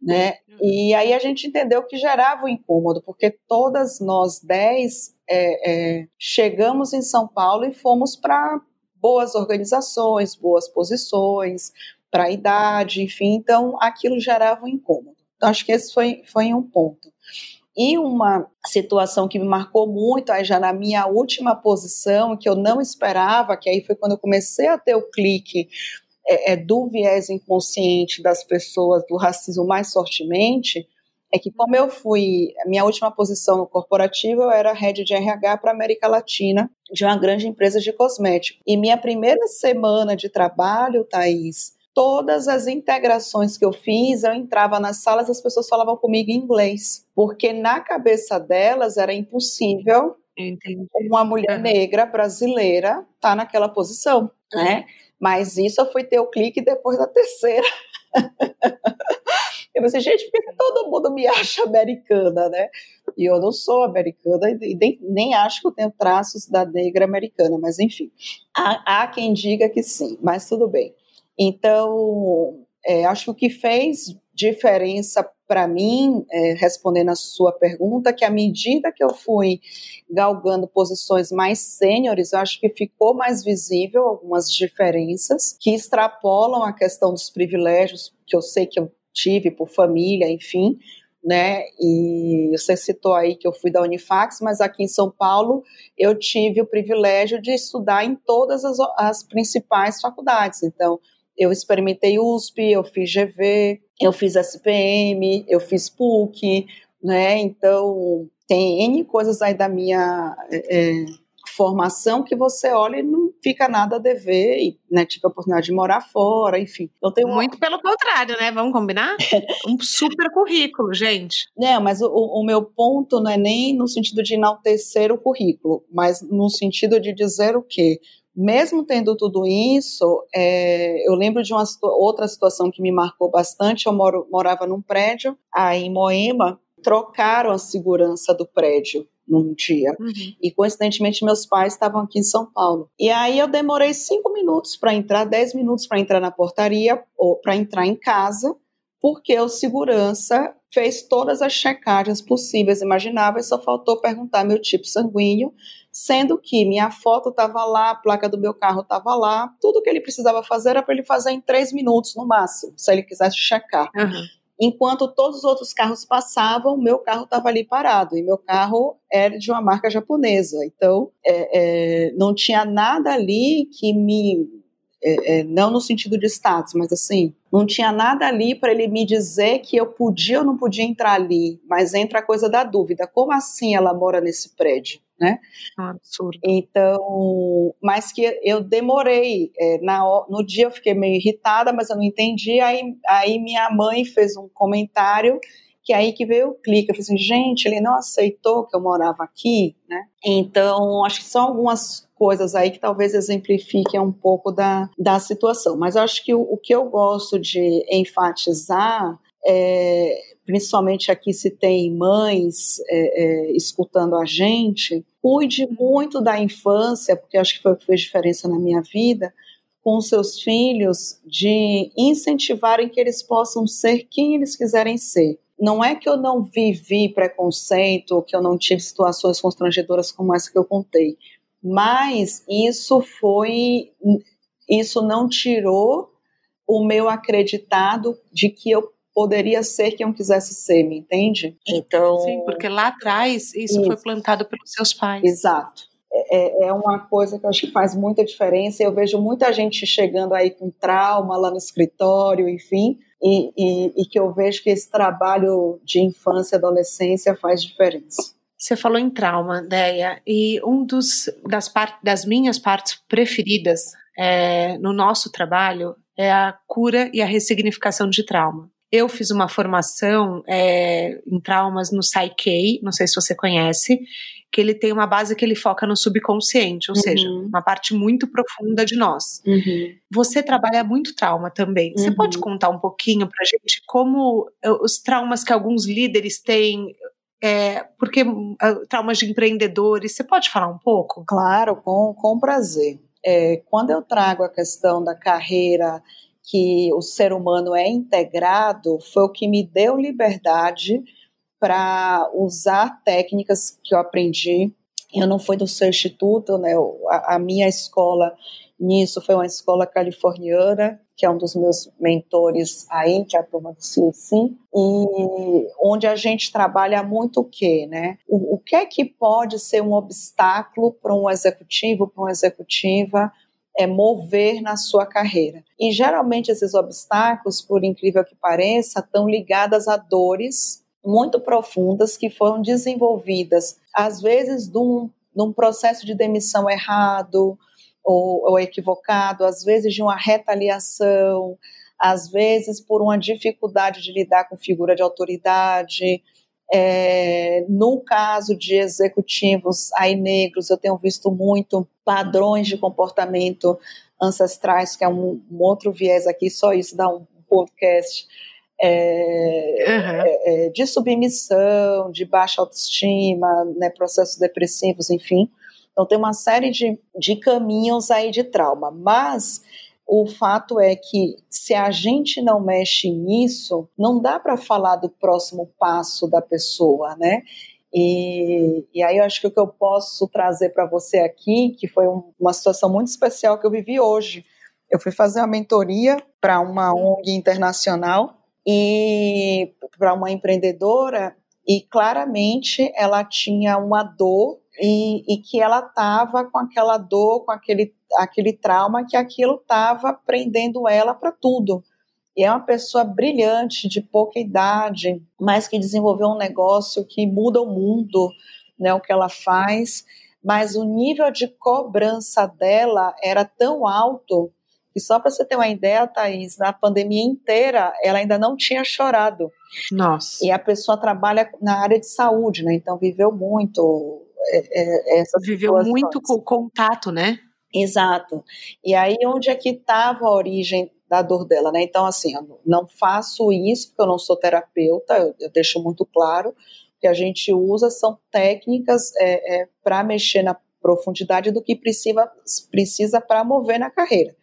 Né? E aí a gente entendeu que gerava o um incômodo, porque todas nós dez é, é, chegamos em São Paulo e fomos para boas organizações, boas posições, para a idade, enfim, então aquilo gerava um incômodo. Então, acho que esse foi, foi um ponto. E uma situação que me marcou muito, aí já na minha última posição, que eu não esperava, que aí foi quando eu comecei a ter o clique é, é, do viés inconsciente das pessoas do racismo mais fortemente, é que como eu fui, minha última posição no corporativo, eu era head de RH para América Latina de uma grande empresa de cosméticos. E minha primeira semana de trabalho, Thaís, todas as integrações que eu fiz, eu entrava nas salas, as pessoas falavam comigo em inglês, porque na cabeça delas era impossível Entendi. uma mulher negra brasileira estar tá naquela posição, né? Mas isso eu fui ter o clique depois da terceira. <laughs> eu pensei, gente, por que todo mundo me acha americana, né? E eu não sou americana e nem, nem acho que eu tenho traços da negra americana, mas enfim. Há, há quem diga que sim, mas tudo bem. Então, é, acho que o que fez diferença para mim, é, respondendo a sua pergunta, que à medida que eu fui galgando posições mais sêniores, eu acho que ficou mais visível algumas diferenças que extrapolam a questão dos privilégios que eu sei que eu tive por família, enfim, né? E você citou aí que eu fui da Unifax, mas aqui em São Paulo eu tive o privilégio de estudar em todas as, as principais faculdades. Então, eu experimentei USP, eu fiz GV, eu fiz SPM, eu fiz PUC, né? Então, tem N coisas aí da minha é, é, formação que você olha e não fica nada a dever, e né, tive a oportunidade de morar fora, enfim. Então, tem uma... Muito pelo contrário, né? Vamos combinar? <laughs> um super currículo, gente. É, mas o, o meu ponto não é nem no sentido de enaltecer o currículo, mas no sentido de dizer o quê? Mesmo tendo tudo isso, é, eu lembro de uma outra situação que me marcou bastante. Eu moro, morava num prédio aí em Moema, trocaram a segurança do prédio num dia. Uhum. E coincidentemente meus pais estavam aqui em São Paulo. E aí eu demorei cinco minutos para entrar, dez minutos para entrar na portaria ou para entrar em casa, porque o segurança fez todas as checagens possíveis, imagináveis, só faltou perguntar meu tipo sanguíneo sendo que minha foto estava lá, a placa do meu carro estava lá, tudo que ele precisava fazer era para ele fazer em três minutos no máximo, se ele quisesse checar. Uhum. Enquanto todos os outros carros passavam, meu carro estava ali parado, e meu carro era de uma marca japonesa, então é, é, não tinha nada ali que me é, é, não no sentido de status, mas assim, não tinha nada ali para ele me dizer que eu podia ou não podia entrar ali, mas entra a coisa da dúvida: como assim ela mora nesse prédio? Né? Absurdo. Então, mas que eu demorei. É, na, no dia eu fiquei meio irritada, mas eu não entendi. Aí, aí minha mãe fez um comentário que aí que veio o clique. Eu falei assim, gente, ele não aceitou que eu morava aqui, né? Então, acho que são algumas coisas aí que talvez exemplifiquem um pouco da, da situação. Mas acho que o, o que eu gosto de enfatizar é, principalmente aqui se tem mães é, é, escutando a gente, cuide muito da infância, porque acho que foi o que fez diferença na minha vida, com seus filhos, de incentivarem que eles possam ser quem eles quiserem ser. Não é que eu não vivi preconceito, que eu não tive situações constrangedoras como essa que eu contei, mas isso foi, isso não tirou o meu acreditado de que eu poderia ser quem eu quisesse ser, me entende? Então. Sim, porque lá atrás isso, isso. foi plantado pelos seus pais. Exato. É, é, é uma coisa que eu acho que faz muita diferença. Eu vejo muita gente chegando aí com trauma lá no escritório, enfim, e, e, e que eu vejo que esse trabalho de infância e adolescência faz diferença. Você falou em trauma, Deia, e um dos das, part, das minhas partes preferidas é, no nosso trabalho é a cura e a ressignificação de trauma. Eu fiz uma formação é, em traumas no Psyche, não sei se você conhece, que ele tem uma base que ele foca no subconsciente, ou uhum. seja, uma parte muito profunda de nós. Uhum. Você trabalha muito trauma também. Você uhum. pode contar um pouquinho pra gente como eh, os traumas que alguns líderes têm, é, porque uh, traumas de empreendedores, você pode falar um pouco? Claro, com, com prazer. É, quando eu trago a questão da carreira que o ser humano é integrado foi o que me deu liberdade para usar técnicas que eu aprendi. Eu não fui do seu instituto, né? A, a minha escola nisso foi uma escola californiana, que é um dos meus mentores aí, que é a turma do CIC, e onde a gente trabalha muito o quê, né? O, o que é que pode ser um obstáculo para um executivo, para uma executiva, é mover na sua carreira. E geralmente esses obstáculos, por incrível que pareça, estão ligados a dores muito profundas que foram desenvolvidas, às vezes, num, num processo de demissão errado ou, ou equivocado, às vezes de uma retaliação, às vezes por uma dificuldade de lidar com figura de autoridade. É, no caso de executivos aí negros, eu tenho visto muito padrões de comportamento ancestrais, que é um, um outro viés aqui, só isso dá um podcast é, uhum. é, de submissão, de baixa autoestima, né, processos depressivos, enfim. Então tem uma série de, de caminhos aí de trauma, mas o fato é que se a gente não mexe nisso, não dá para falar do próximo passo da pessoa, né? E, e, aí eu acho que o que eu posso trazer para você aqui, que foi um, uma situação muito especial que eu vivi hoje. Eu fui fazer uma mentoria para uma ONG internacional e para uma empreendedora e claramente ela tinha uma dor e, e que ela estava com aquela dor, com aquele, aquele trauma, que aquilo estava prendendo ela para tudo. E é uma pessoa brilhante, de pouca idade, mas que desenvolveu um negócio que muda o mundo, né, o que ela faz. Mas o nível de cobrança dela era tão alto e só para você ter uma ideia, Thaís, na pandemia inteira, ela ainda não tinha chorado. Nossa. E a pessoa trabalha na área de saúde, né? Então viveu muito é, é, essa Viveu situações. muito com o contato, né? Exato. E aí, onde é que estava a origem da dor dela, né? Então, assim, eu não faço isso porque eu não sou terapeuta, eu, eu deixo muito claro que a gente usa são técnicas é, é, para mexer na profundidade do que precisa precisa para mover na carreira.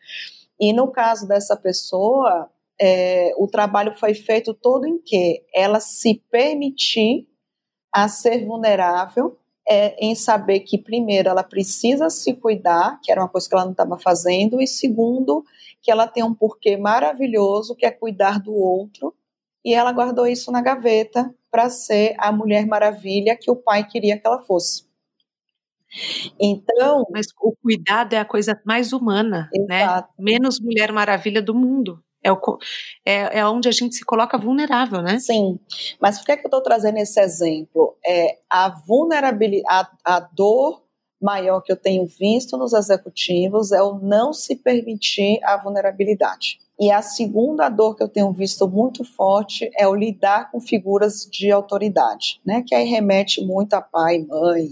E no caso dessa pessoa, é, o trabalho foi feito todo em que ela se permitir a ser vulnerável, é, em saber que, primeiro, ela precisa se cuidar, que era uma coisa que ela não estava fazendo, e segundo, que ela tem um porquê maravilhoso, que é cuidar do outro, e ela guardou isso na gaveta para ser a Mulher Maravilha que o pai queria que ela fosse. Então. Mas o cuidado é a coisa mais humana, né? exato. né? Menos Mulher Maravilha do mundo. É, o, é, é onde a gente se coloca vulnerável, né? Sim. Mas por que, é que eu estou trazendo esse exemplo? É a vulnerabilidade, a, a dor maior que eu tenho visto nos executivos é o não se permitir a vulnerabilidade. E a segunda dor que eu tenho visto muito forte é o lidar com figuras de autoridade, né? Que aí remete muito a pai, mãe,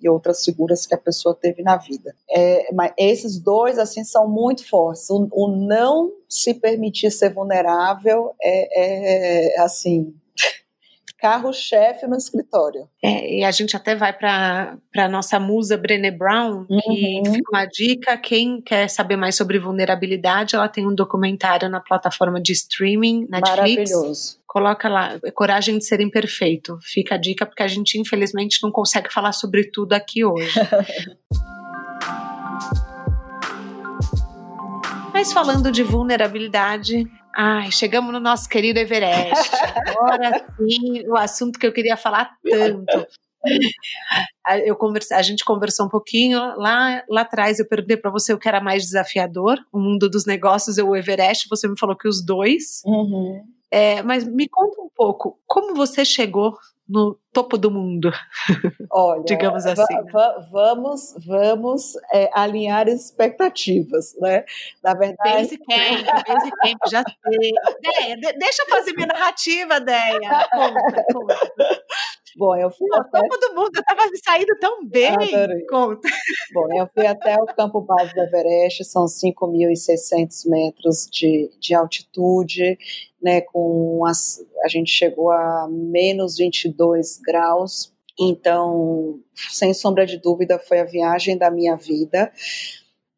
e outras figuras que a pessoa teve na vida. É, mas esses dois, assim, são muito fortes. O, o não se permitir ser vulnerável é, é assim, carro-chefe no escritório. É, e a gente até vai para a nossa musa Brené Brown, que uhum. fica uma dica. Quem quer saber mais sobre vulnerabilidade, ela tem um documentário na plataforma de streaming Netflix. Maravilhoso. Coloca lá, Coragem de Ser Imperfeito. Fica a dica, porque a gente, infelizmente, não consegue falar sobre tudo aqui hoje. <laughs> Mas falando de vulnerabilidade, Ai, chegamos no nosso querido Everest. Agora sim, o assunto que eu queria falar tanto. Eu conversa, a gente conversou um pouquinho lá, lá atrás. Eu perguntei para você o que era mais desafiador: o mundo dos negócios ou o Everest. Você me falou que os dois. Uhum. É, mas me conta um pouco como você chegou no topo do mundo, Olha, <laughs> digamos assim. Né? Vamos, vamos é, alinhar expectativas, né? Na verdade. Base Camp, Base Camp, já sei. Deia, deixa eu fazer minha narrativa, Deia. Conta, conta. Bom, eu fui o até... topo do mundo, estava saindo tão bem. Adorei. Conta. Bom, eu fui até o campo base do Everest, são 5.600 metros de, de altitude, né, com as, a gente chegou a menos 22 graus, então, sem sombra de dúvida, foi a viagem da minha vida.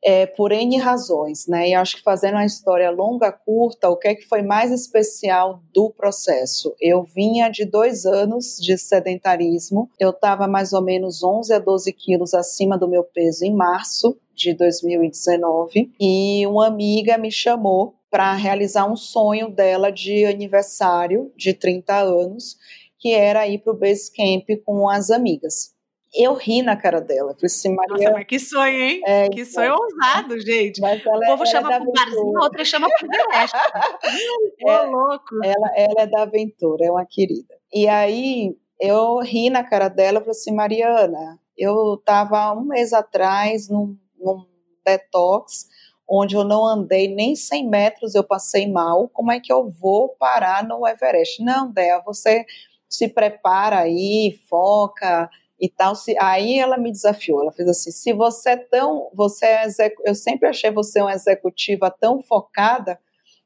É, por N razões, né? E acho que fazendo uma história longa, curta, o que é que foi mais especial do processo? Eu vinha de dois anos de sedentarismo, eu estava mais ou menos 11 a 12 quilos acima do meu peso em março de 2019 e uma amiga me chamou para realizar um sonho dela de aniversário de 30 anos, que era ir para o base camp com as amigas. Eu ri na cara dela. Falei assim, Maria, Nossa, mas que sonho, hein? É, que sonho então, ousado, gente. o povo é chama para o barzinho, a outra chama para o Everest. <laughs> é, louco. Ela, ela é da aventura, é uma querida. E aí eu ri na cara dela e falei assim, Mariana, eu estava um mês atrás num, num detox onde eu não andei nem 100 metros, eu passei mal. Como é que eu vou parar no Everest? Não, Dea, você se prepara aí, foca e tal. Se, aí ela me desafiou, ela fez assim: se você é tão, você é eu sempre achei você uma executiva tão focada,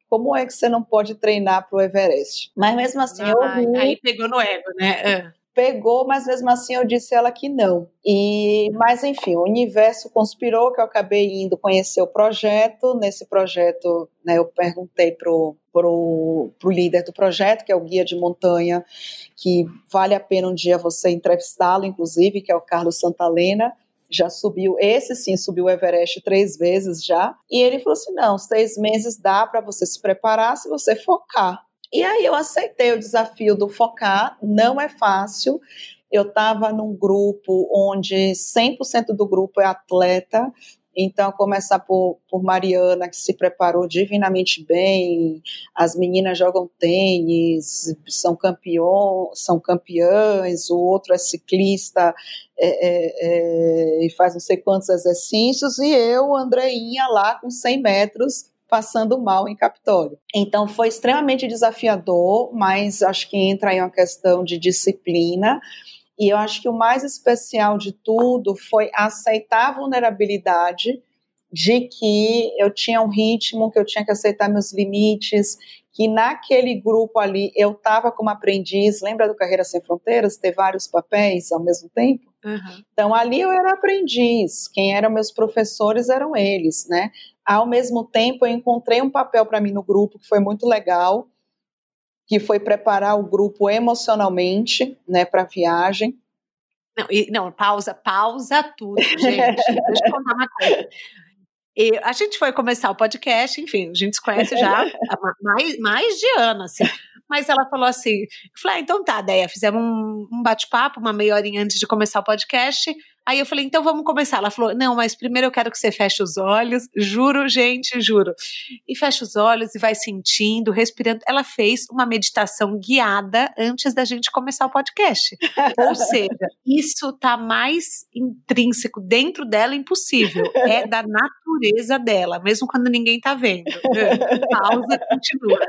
como é que você não pode treinar para o Everest? Mas mesmo assim, ah, eu vi, aí pegou no ego, né? Pegou, mas mesmo assim eu disse ela que não. E, mas enfim, o universo conspirou que eu acabei indo conhecer o projeto. Nesse projeto, né, eu perguntei pro pro, pro líder do projeto, que é o guia de montanha, que vale a pena um dia você entrevistá-lo, inclusive, que é o Carlos Santalena já subiu, esse sim subiu o Everest três vezes já, e ele falou assim, não, seis meses dá para você se preparar se você focar. E aí eu aceitei o desafio do focar, não é fácil. Eu estava num grupo onde 100% do grupo é atleta, então, começar por, por Mariana, que se preparou divinamente bem, as meninas jogam tênis, são, campeão, são campeãs, o outro é ciclista é, é, é, e faz não sei quantos exercícios, e eu, Andreinha, lá com 100 metros, passando mal em Capitólio. Então foi extremamente desafiador, mas acho que entra aí uma questão de disciplina. E eu acho que o mais especial de tudo foi aceitar a vulnerabilidade de que eu tinha um ritmo, que eu tinha que aceitar meus limites, que naquele grupo ali eu estava como aprendiz. Lembra do Carreira Sem Fronteiras? Ter vários papéis ao mesmo tempo? Uhum. Então ali eu era aprendiz, quem eram meus professores eram eles, né? Ao mesmo tempo, eu encontrei um papel para mim no grupo que foi muito legal, que foi preparar o grupo emocionalmente, né, para a viagem. Não, e, não, pausa, pausa tudo, gente. <laughs> Deixa eu contar uma coisa. E a gente foi começar o podcast, enfim, a gente se conhece já há mais, mais de ano, assim. Mas ela falou assim: eu falei, ah, então tá, Deia, fizemos um, um bate-papo, uma meia horinha antes de começar o podcast. Aí eu falei, então vamos começar. Ela falou, não, mas primeiro eu quero que você feche os olhos, juro, gente, juro. E fecha os olhos e vai sentindo, respirando. Ela fez uma meditação guiada antes da gente começar o podcast. Ou <laughs> seja, isso tá mais intrínseco dentro dela, impossível. É da natureza dela, mesmo quando ninguém tá vendo. <laughs> Pausa, continua.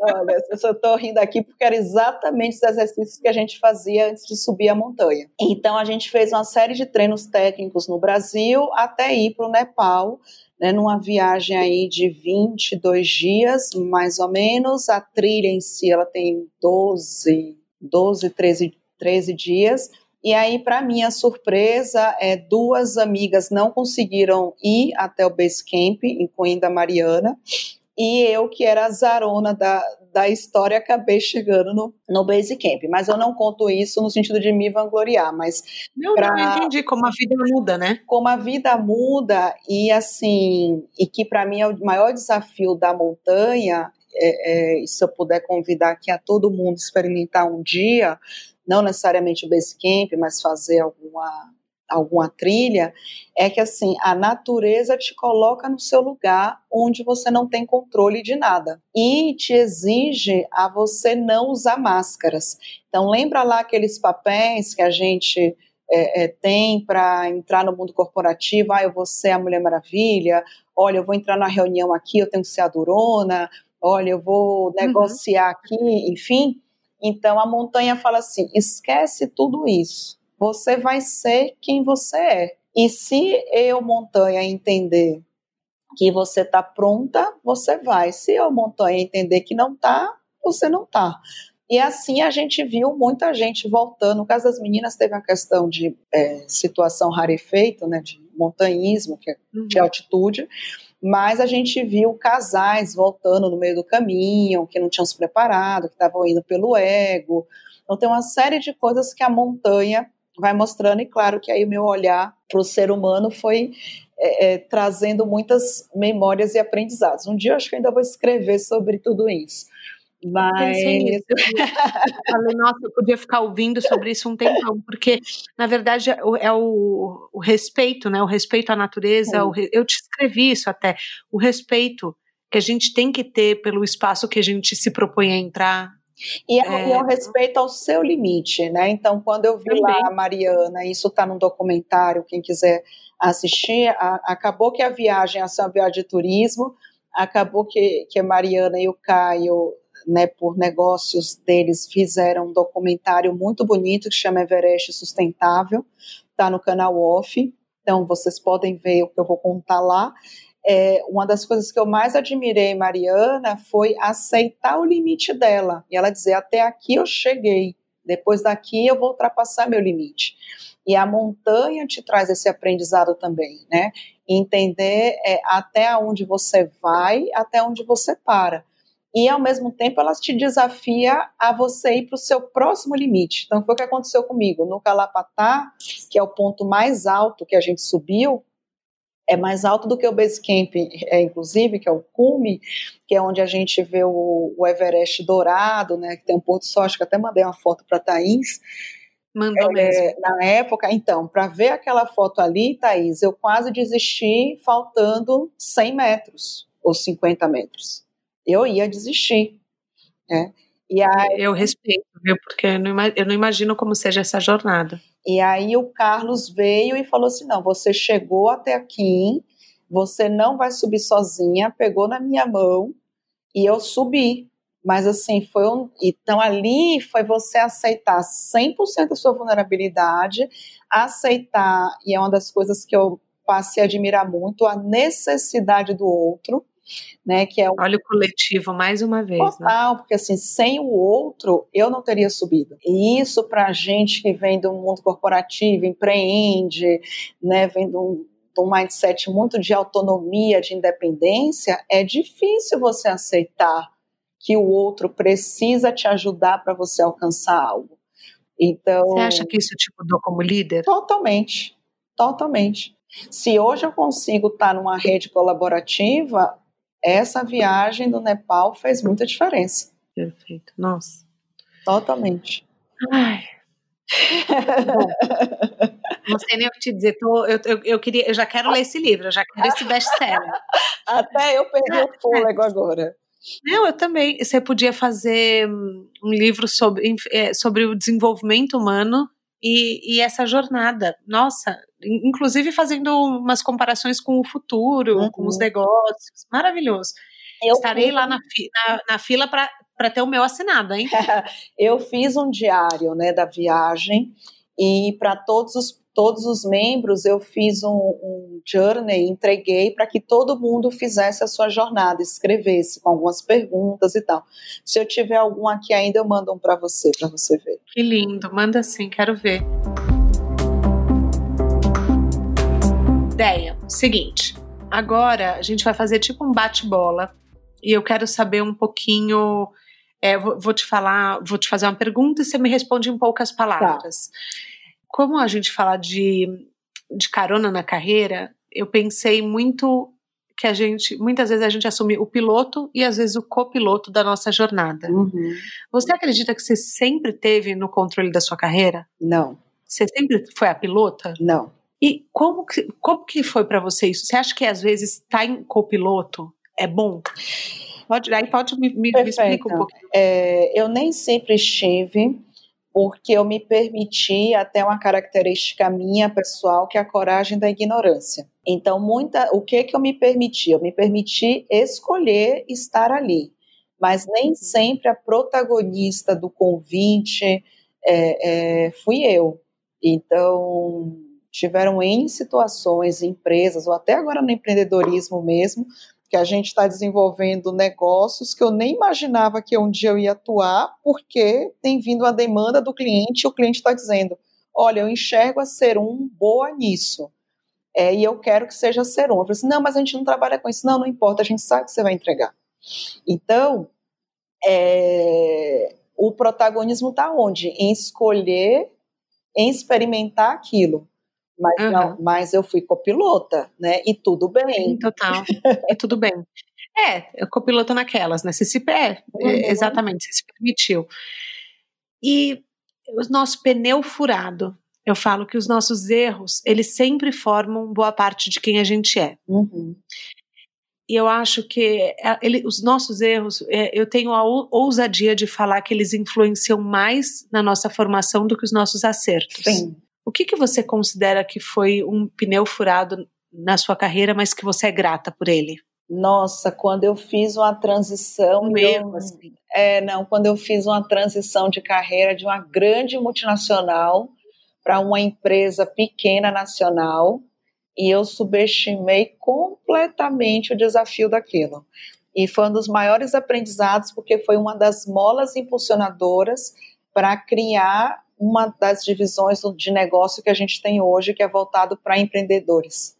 Olha, eu só tô rindo aqui porque era exatamente os exercícios que a gente fazia antes de subir a montanha. Então a gente fez uma série série de treinos técnicos no Brasil até ir para o Nepal, né, numa viagem aí de 22 dias, mais ou menos. A trilha em si, ela tem 12, 12 13, 13 dias. E aí, para minha surpresa, é, duas amigas não conseguiram ir até o base camp, incluindo a Mariana, e eu, que era a zarona da, da história, acabei chegando no, no base camp. Mas eu não conto isso no sentido de me vangloriar, mas... Não, pra, não entendi como a vida muda, né? Como a vida muda e, assim, e que para mim é o maior desafio da montanha, é, é, se eu puder convidar aqui a todo mundo experimentar um dia, não necessariamente o base camp, mas fazer alguma alguma trilha, é que assim, a natureza te coloca no seu lugar onde você não tem controle de nada e te exige a você não usar máscaras. Então lembra lá aqueles papéis que a gente é, é, tem para entrar no mundo corporativo, ah, eu vou ser a Mulher Maravilha, olha, eu vou entrar na reunião aqui, eu tenho que ser a durona, olha, eu vou uhum. negociar uhum. aqui, enfim. Então a montanha fala assim: esquece tudo isso você vai ser quem você é. E se eu, montanha, entender que você está pronta, você vai. Se eu, montanha, entender que não está, você não está. E assim a gente viu muita gente voltando. No caso das meninas, teve uma questão de é, situação rarefeita, né, de montanhismo, que é uhum. de altitude, mas a gente viu casais voltando no meio do caminho, que não tinham se preparado, que estavam indo pelo ego. Então tem uma série de coisas que a montanha vai mostrando, e claro que aí o meu olhar para o ser humano foi é, é, trazendo muitas memórias e aprendizados. Um dia eu acho que ainda vou escrever sobre tudo isso. Mas. Falei, nossa, eu podia ficar ouvindo sobre isso um tempão, porque, na verdade, é o, é o, respeito, né? O respeito à natureza. O, eu te escrevi isso até. O respeito que a gente tem que ter pelo espaço que a gente se propõe a entrar. E é, é, é o respeito ao seu limite, né? Então, quando eu vi também. lá a Mariana, isso está no documentário, quem quiser assistir, a, acabou que a viagem, essa viagem de turismo, acabou que, que a Mariana e o Caio né, por negócios deles, fizeram um documentário muito bonito que chama Everest Sustentável, está no canal Off, então vocês podem ver o que eu vou contar lá. É, uma das coisas que eu mais admirei Mariana foi aceitar o limite dela, e ela dizer, até aqui eu cheguei, depois daqui eu vou ultrapassar meu limite. E a montanha te traz esse aprendizado também, né? Entender é, até onde você vai, até onde você para e ao mesmo tempo ela te desafia a você ir para o seu próximo limite. Então foi o que aconteceu comigo. No Calapatá, que é o ponto mais alto que a gente subiu, é mais alto do que o Base Camp, é, inclusive, que é o cume, que é onde a gente vê o, o Everest dourado, né, que tem um porto sol, acho que até mandei uma foto para Thaís. Mandou é, mesmo. Na época, então, para ver aquela foto ali, Thaís, eu quase desisti faltando 100 metros ou 50 metros eu ia desistir. Né? E aí, eu respeito, viu? Porque eu não, eu não imagino como seja essa jornada. E aí o Carlos veio e falou assim: não, você chegou até aqui, você não vai subir sozinha, pegou na minha mão e eu subi. Mas assim, foi um. Então ali foi você aceitar 100% da sua vulnerabilidade, aceitar, e é uma das coisas que eu passei a admirar muito, a necessidade do outro né? Que é um... Olha o coletivo mais uma vez. Né? Total, né? porque assim, sem o outro, eu não teria subido. E isso para gente que vem do mundo corporativo, empreende, né? Vem de um, de um mindset muito de autonomia, de independência, é difícil você aceitar que o outro precisa te ajudar para você alcançar algo. Então, você acha que isso te mudou como líder? Totalmente, totalmente. Se hoje eu consigo estar numa rede colaborativa, essa viagem do Nepal fez muita diferença. Perfeito. Nossa. Totalmente. Ai. não sei nem o que te dizer. Tô, eu, eu, eu, queria, eu já quero ler esse livro, eu já quero esse best-seller. Até eu perdi é, o fôlego é. agora. Não, eu também. Você podia fazer um livro sobre, é, sobre o desenvolvimento humano e, e essa jornada. Nossa, inclusive fazendo umas comparações com o futuro, uhum. com os negócios. Maravilhoso. Eu Estarei fiz... lá na, na, na fila para ter o meu assinado, hein? <laughs> eu fiz um diário né, da viagem e para todos os todos os membros eu fiz um, um journey, entreguei para que todo mundo fizesse a sua jornada, escrevesse com algumas perguntas e tal. Se eu tiver algum aqui ainda, eu mando um para você, para você ver. Que lindo, manda sim, quero ver. Ideia, seguinte, agora a gente vai fazer tipo um bate-bola e eu quero saber um pouquinho é, vou, vou, te falar, vou te fazer uma pergunta e você me responde em poucas palavras. Tá como a gente fala de, de carona na carreira, eu pensei muito que a gente, muitas vezes a gente assume o piloto e às vezes o copiloto da nossa jornada. Uhum. Você acredita que você sempre teve no controle da sua carreira? Não. Você sempre foi a pilota? Não. E como que, como que foi para você isso? Você acha que às vezes estar tá em copiloto é bom? Pode, aí pode me, me, me explicar um pouquinho. É, eu nem sempre estive porque eu me permiti até uma característica minha pessoal que é a coragem da ignorância. Então, muita, o que que eu me permiti? Eu me permiti escolher estar ali, mas nem uhum. sempre a protagonista do convite é, é, fui eu. Então, tiveram N situações, empresas, ou até agora no empreendedorismo mesmo, que a gente está desenvolvendo negócios que eu nem imaginava que um dia eu ia atuar, porque tem vindo a demanda do cliente e o cliente está dizendo: olha, eu enxergo a ser um boa nisso. é, e eu quero que seja ser um. Eu falei assim, não, mas a gente não trabalha com isso. Não, não importa, a gente sabe que você vai entregar. Então, é, o protagonismo está onde? Em escolher, em experimentar aquilo. Mas, uhum. não, mas eu fui copilota, né? E tudo bem. Total. e tudo bem. É, copiloto naquelas, né? Você se é, uhum. exatamente, você se permitiu. E o nosso pneu furado. Eu falo que os nossos erros, eles sempre formam boa parte de quem a gente é. Uhum. E eu acho que é, ele, os nossos erros, é, eu tenho a ousadia de falar que eles influenciam mais na nossa formação do que os nossos acertos. Sim. O que, que você considera que foi um pneu furado na sua carreira, mas que você é grata por ele? Nossa, quando eu fiz uma transição. Erro, assim. É, não, quando eu fiz uma transição de carreira de uma grande multinacional para uma empresa pequena nacional e eu subestimei completamente o desafio daquilo. E foi um dos maiores aprendizados, porque foi uma das molas impulsionadoras para criar uma das divisões de negócio que a gente tem hoje, que é voltado para empreendedores.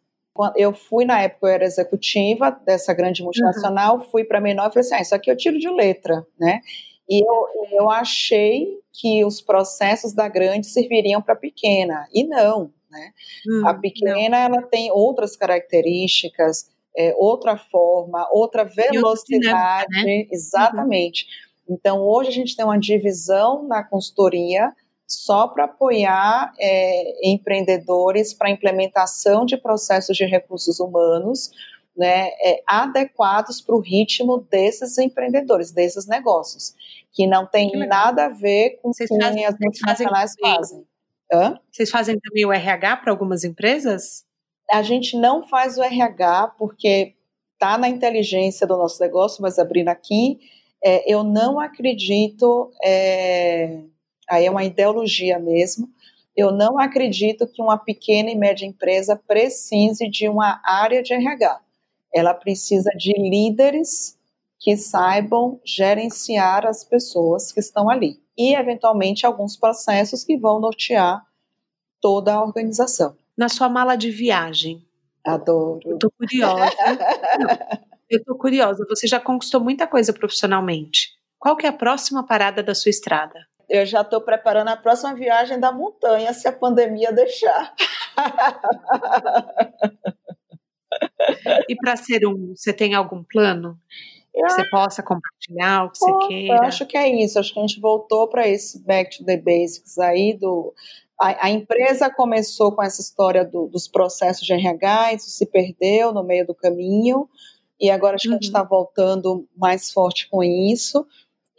Eu fui, na época, eu era executiva dessa grande multinacional, uhum. fui para menor e falei assim: ah, isso aqui eu tiro de letra, né? E eu, eu achei que os processos da grande serviriam para a pequena, e não. Né? Hum, a pequena não. ela tem outras características, é, outra forma, outra velocidade, né? exatamente. Uhum. Então hoje a gente tem uma divisão na consultoria só para apoiar é, empreendedores para implementação de processos de recursos humanos né, é, adequados para o ritmo desses empreendedores, desses negócios, que não tem que nada a ver com o que as multinacionais fazem. Hã? Vocês fazem também o RH para algumas empresas? A gente não faz o RH porque está na inteligência do nosso negócio, mas abrindo aqui, é, eu não acredito, é, aí é uma ideologia mesmo, eu não acredito que uma pequena e média empresa precise de uma área de RH. Ela precisa de líderes que saibam gerenciar as pessoas que estão ali e, eventualmente, alguns processos que vão nortear toda a organização. Na sua mala de viagem. Adoro. Eu tô curiosa. <laughs> eu tô curiosa. Você já conquistou muita coisa profissionalmente. Qual que é a próxima parada da sua estrada? Eu já estou preparando a próxima viagem da montanha, se a pandemia deixar. e para ser um, você tem algum plano? que você possa compartilhar, o que você queira. Eu acho que é isso, acho que a gente voltou para esse back to the basics aí do. A, a empresa começou com essa história do, dos processos de RH, isso se perdeu no meio do caminho, e agora acho uhum. que a gente está uhum. voltando mais forte com isso.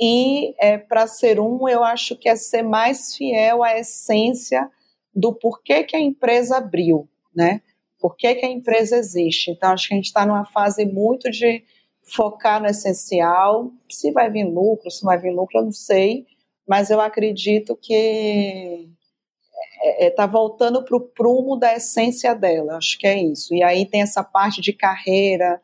E é, para ser um, eu acho que é ser mais fiel à essência do porquê que a empresa abriu, né? Por que, que a empresa existe? Então, acho que a gente está numa fase muito de focar no essencial. Se vai vir lucro, se vai vir lucro, eu não sei, mas eu acredito que está é, é, tá voltando para o prumo da essência dela, acho que é isso. E aí tem essa parte de carreira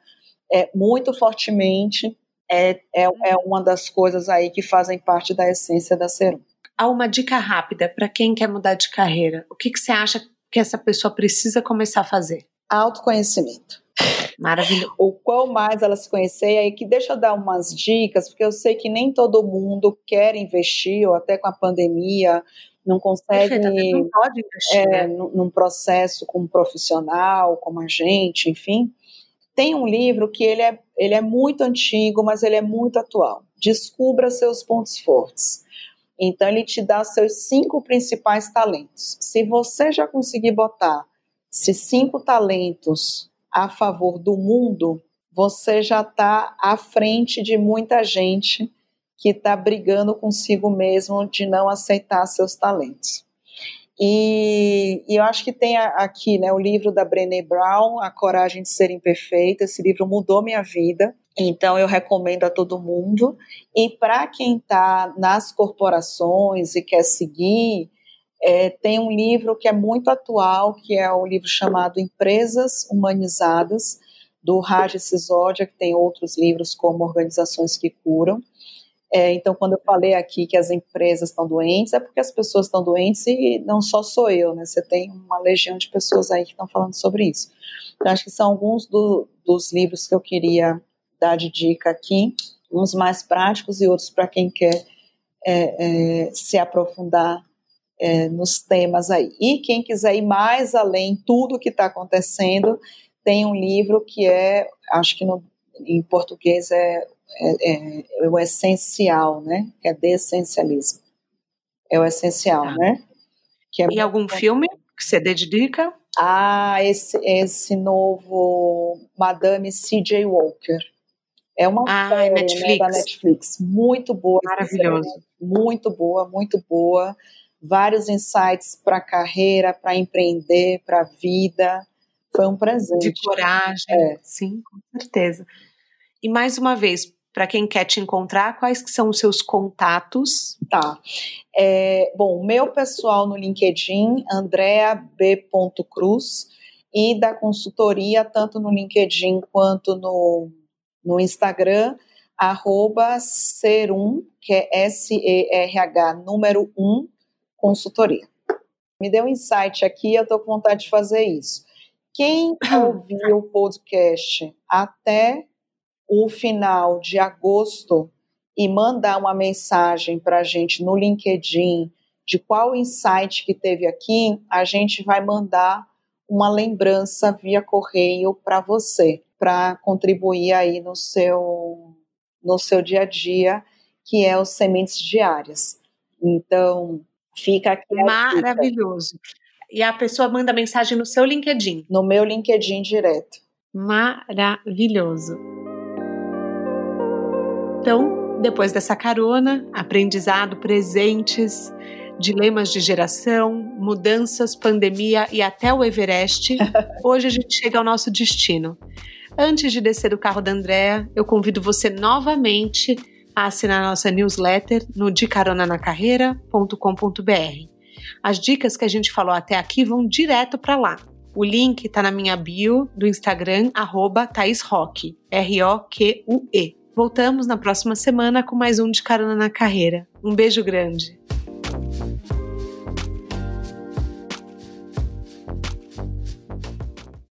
é, muito fortemente, é, é, é uma das coisas aí que fazem parte da essência da Serum. Há uma dica rápida para quem quer mudar de carreira. O que, que você acha que essa pessoa precisa começar a fazer? Autoconhecimento. Maravilhoso. O qual mais ela se conhecer, aí que deixa eu dar umas dicas, porque eu sei que nem todo mundo quer investir, ou até com a pandemia, não consegue não pode investir, é, né? num processo como profissional, como agente, enfim. Tem um livro que ele é, ele é muito antigo, mas ele é muito atual. Descubra seus pontos fortes. Então, ele te dá seus cinco principais talentos. Se você já conseguir botar esses cinco talentos a favor do mundo, você já está à frente de muita gente que está brigando consigo mesmo de não aceitar seus talentos. E, e, eu acho que tem aqui né, o livro da Brené Brown, A Coragem de Ser Imperfeita. Esse livro mudou minha vida, então eu recomendo a todo mundo. E para quem está nas corporações e quer seguir, é, tem um livro que é muito atual, que é o um livro chamado Empresas Humanizadas, do Raj Sisodia, que tem outros livros como Organizações que Curam. É, então, quando eu falei aqui que as empresas estão doentes, é porque as pessoas estão doentes e não só sou eu, né? Você tem uma legião de pessoas aí que estão falando sobre isso. Então, acho que são alguns do, dos livros que eu queria dar de dica aqui, uns mais práticos e outros para quem quer é, é, se aprofundar é, nos temas aí. E quem quiser ir mais além, tudo que está acontecendo, tem um livro que é, acho que no, em português é é, é, é, o essencial, né? Que é dessencialismo. É o essencial, tá. né? Que é e algum filme que você dedica? Ah, esse, esse novo Madame C.J. Walker. É uma ah, série Netflix. Né, da Netflix. Muito boa. Maravilhoso. Muito boa, muito boa. Vários insights para a carreira, para empreender, para a vida. Foi um presente. De coragem. É. Sim, com certeza. E mais uma vez, para quem quer te encontrar, quais que são os seus contatos? Tá. É, bom, meu pessoal no LinkedIn, Andrea B. Cruz, e da consultoria, tanto no LinkedIn quanto no, no Instagram, arroba Serum, que é S-E-R-H, número 1, consultoria. Me deu um insight aqui, eu estou com vontade de fazer isso. Quem <clears throat> ouviu o podcast até o final de agosto e mandar uma mensagem para a gente no LinkedIn de qual insight que teve aqui, a gente vai mandar uma lembrança via correio para você, para contribuir aí no seu, no seu dia a dia, que é os sementes diárias. Então, fica aqui. Maravilhoso. E a pessoa manda mensagem no seu LinkedIn? No meu LinkedIn direto. Maravilhoso. Então, depois dessa carona, aprendizado, presentes, dilemas de geração, mudanças, pandemia e até o Everest, <laughs> hoje a gente chega ao nosso destino. Antes de descer do carro da Andrea, eu convido você novamente a assinar nossa newsletter no decaronanacarreira.com.br. As dicas que a gente falou até aqui vão direto para lá. O link está na minha bio do Instagram, arroba R-O-Q-U-E. Voltamos na próxima semana com mais um de Carona na Carreira. Um beijo grande.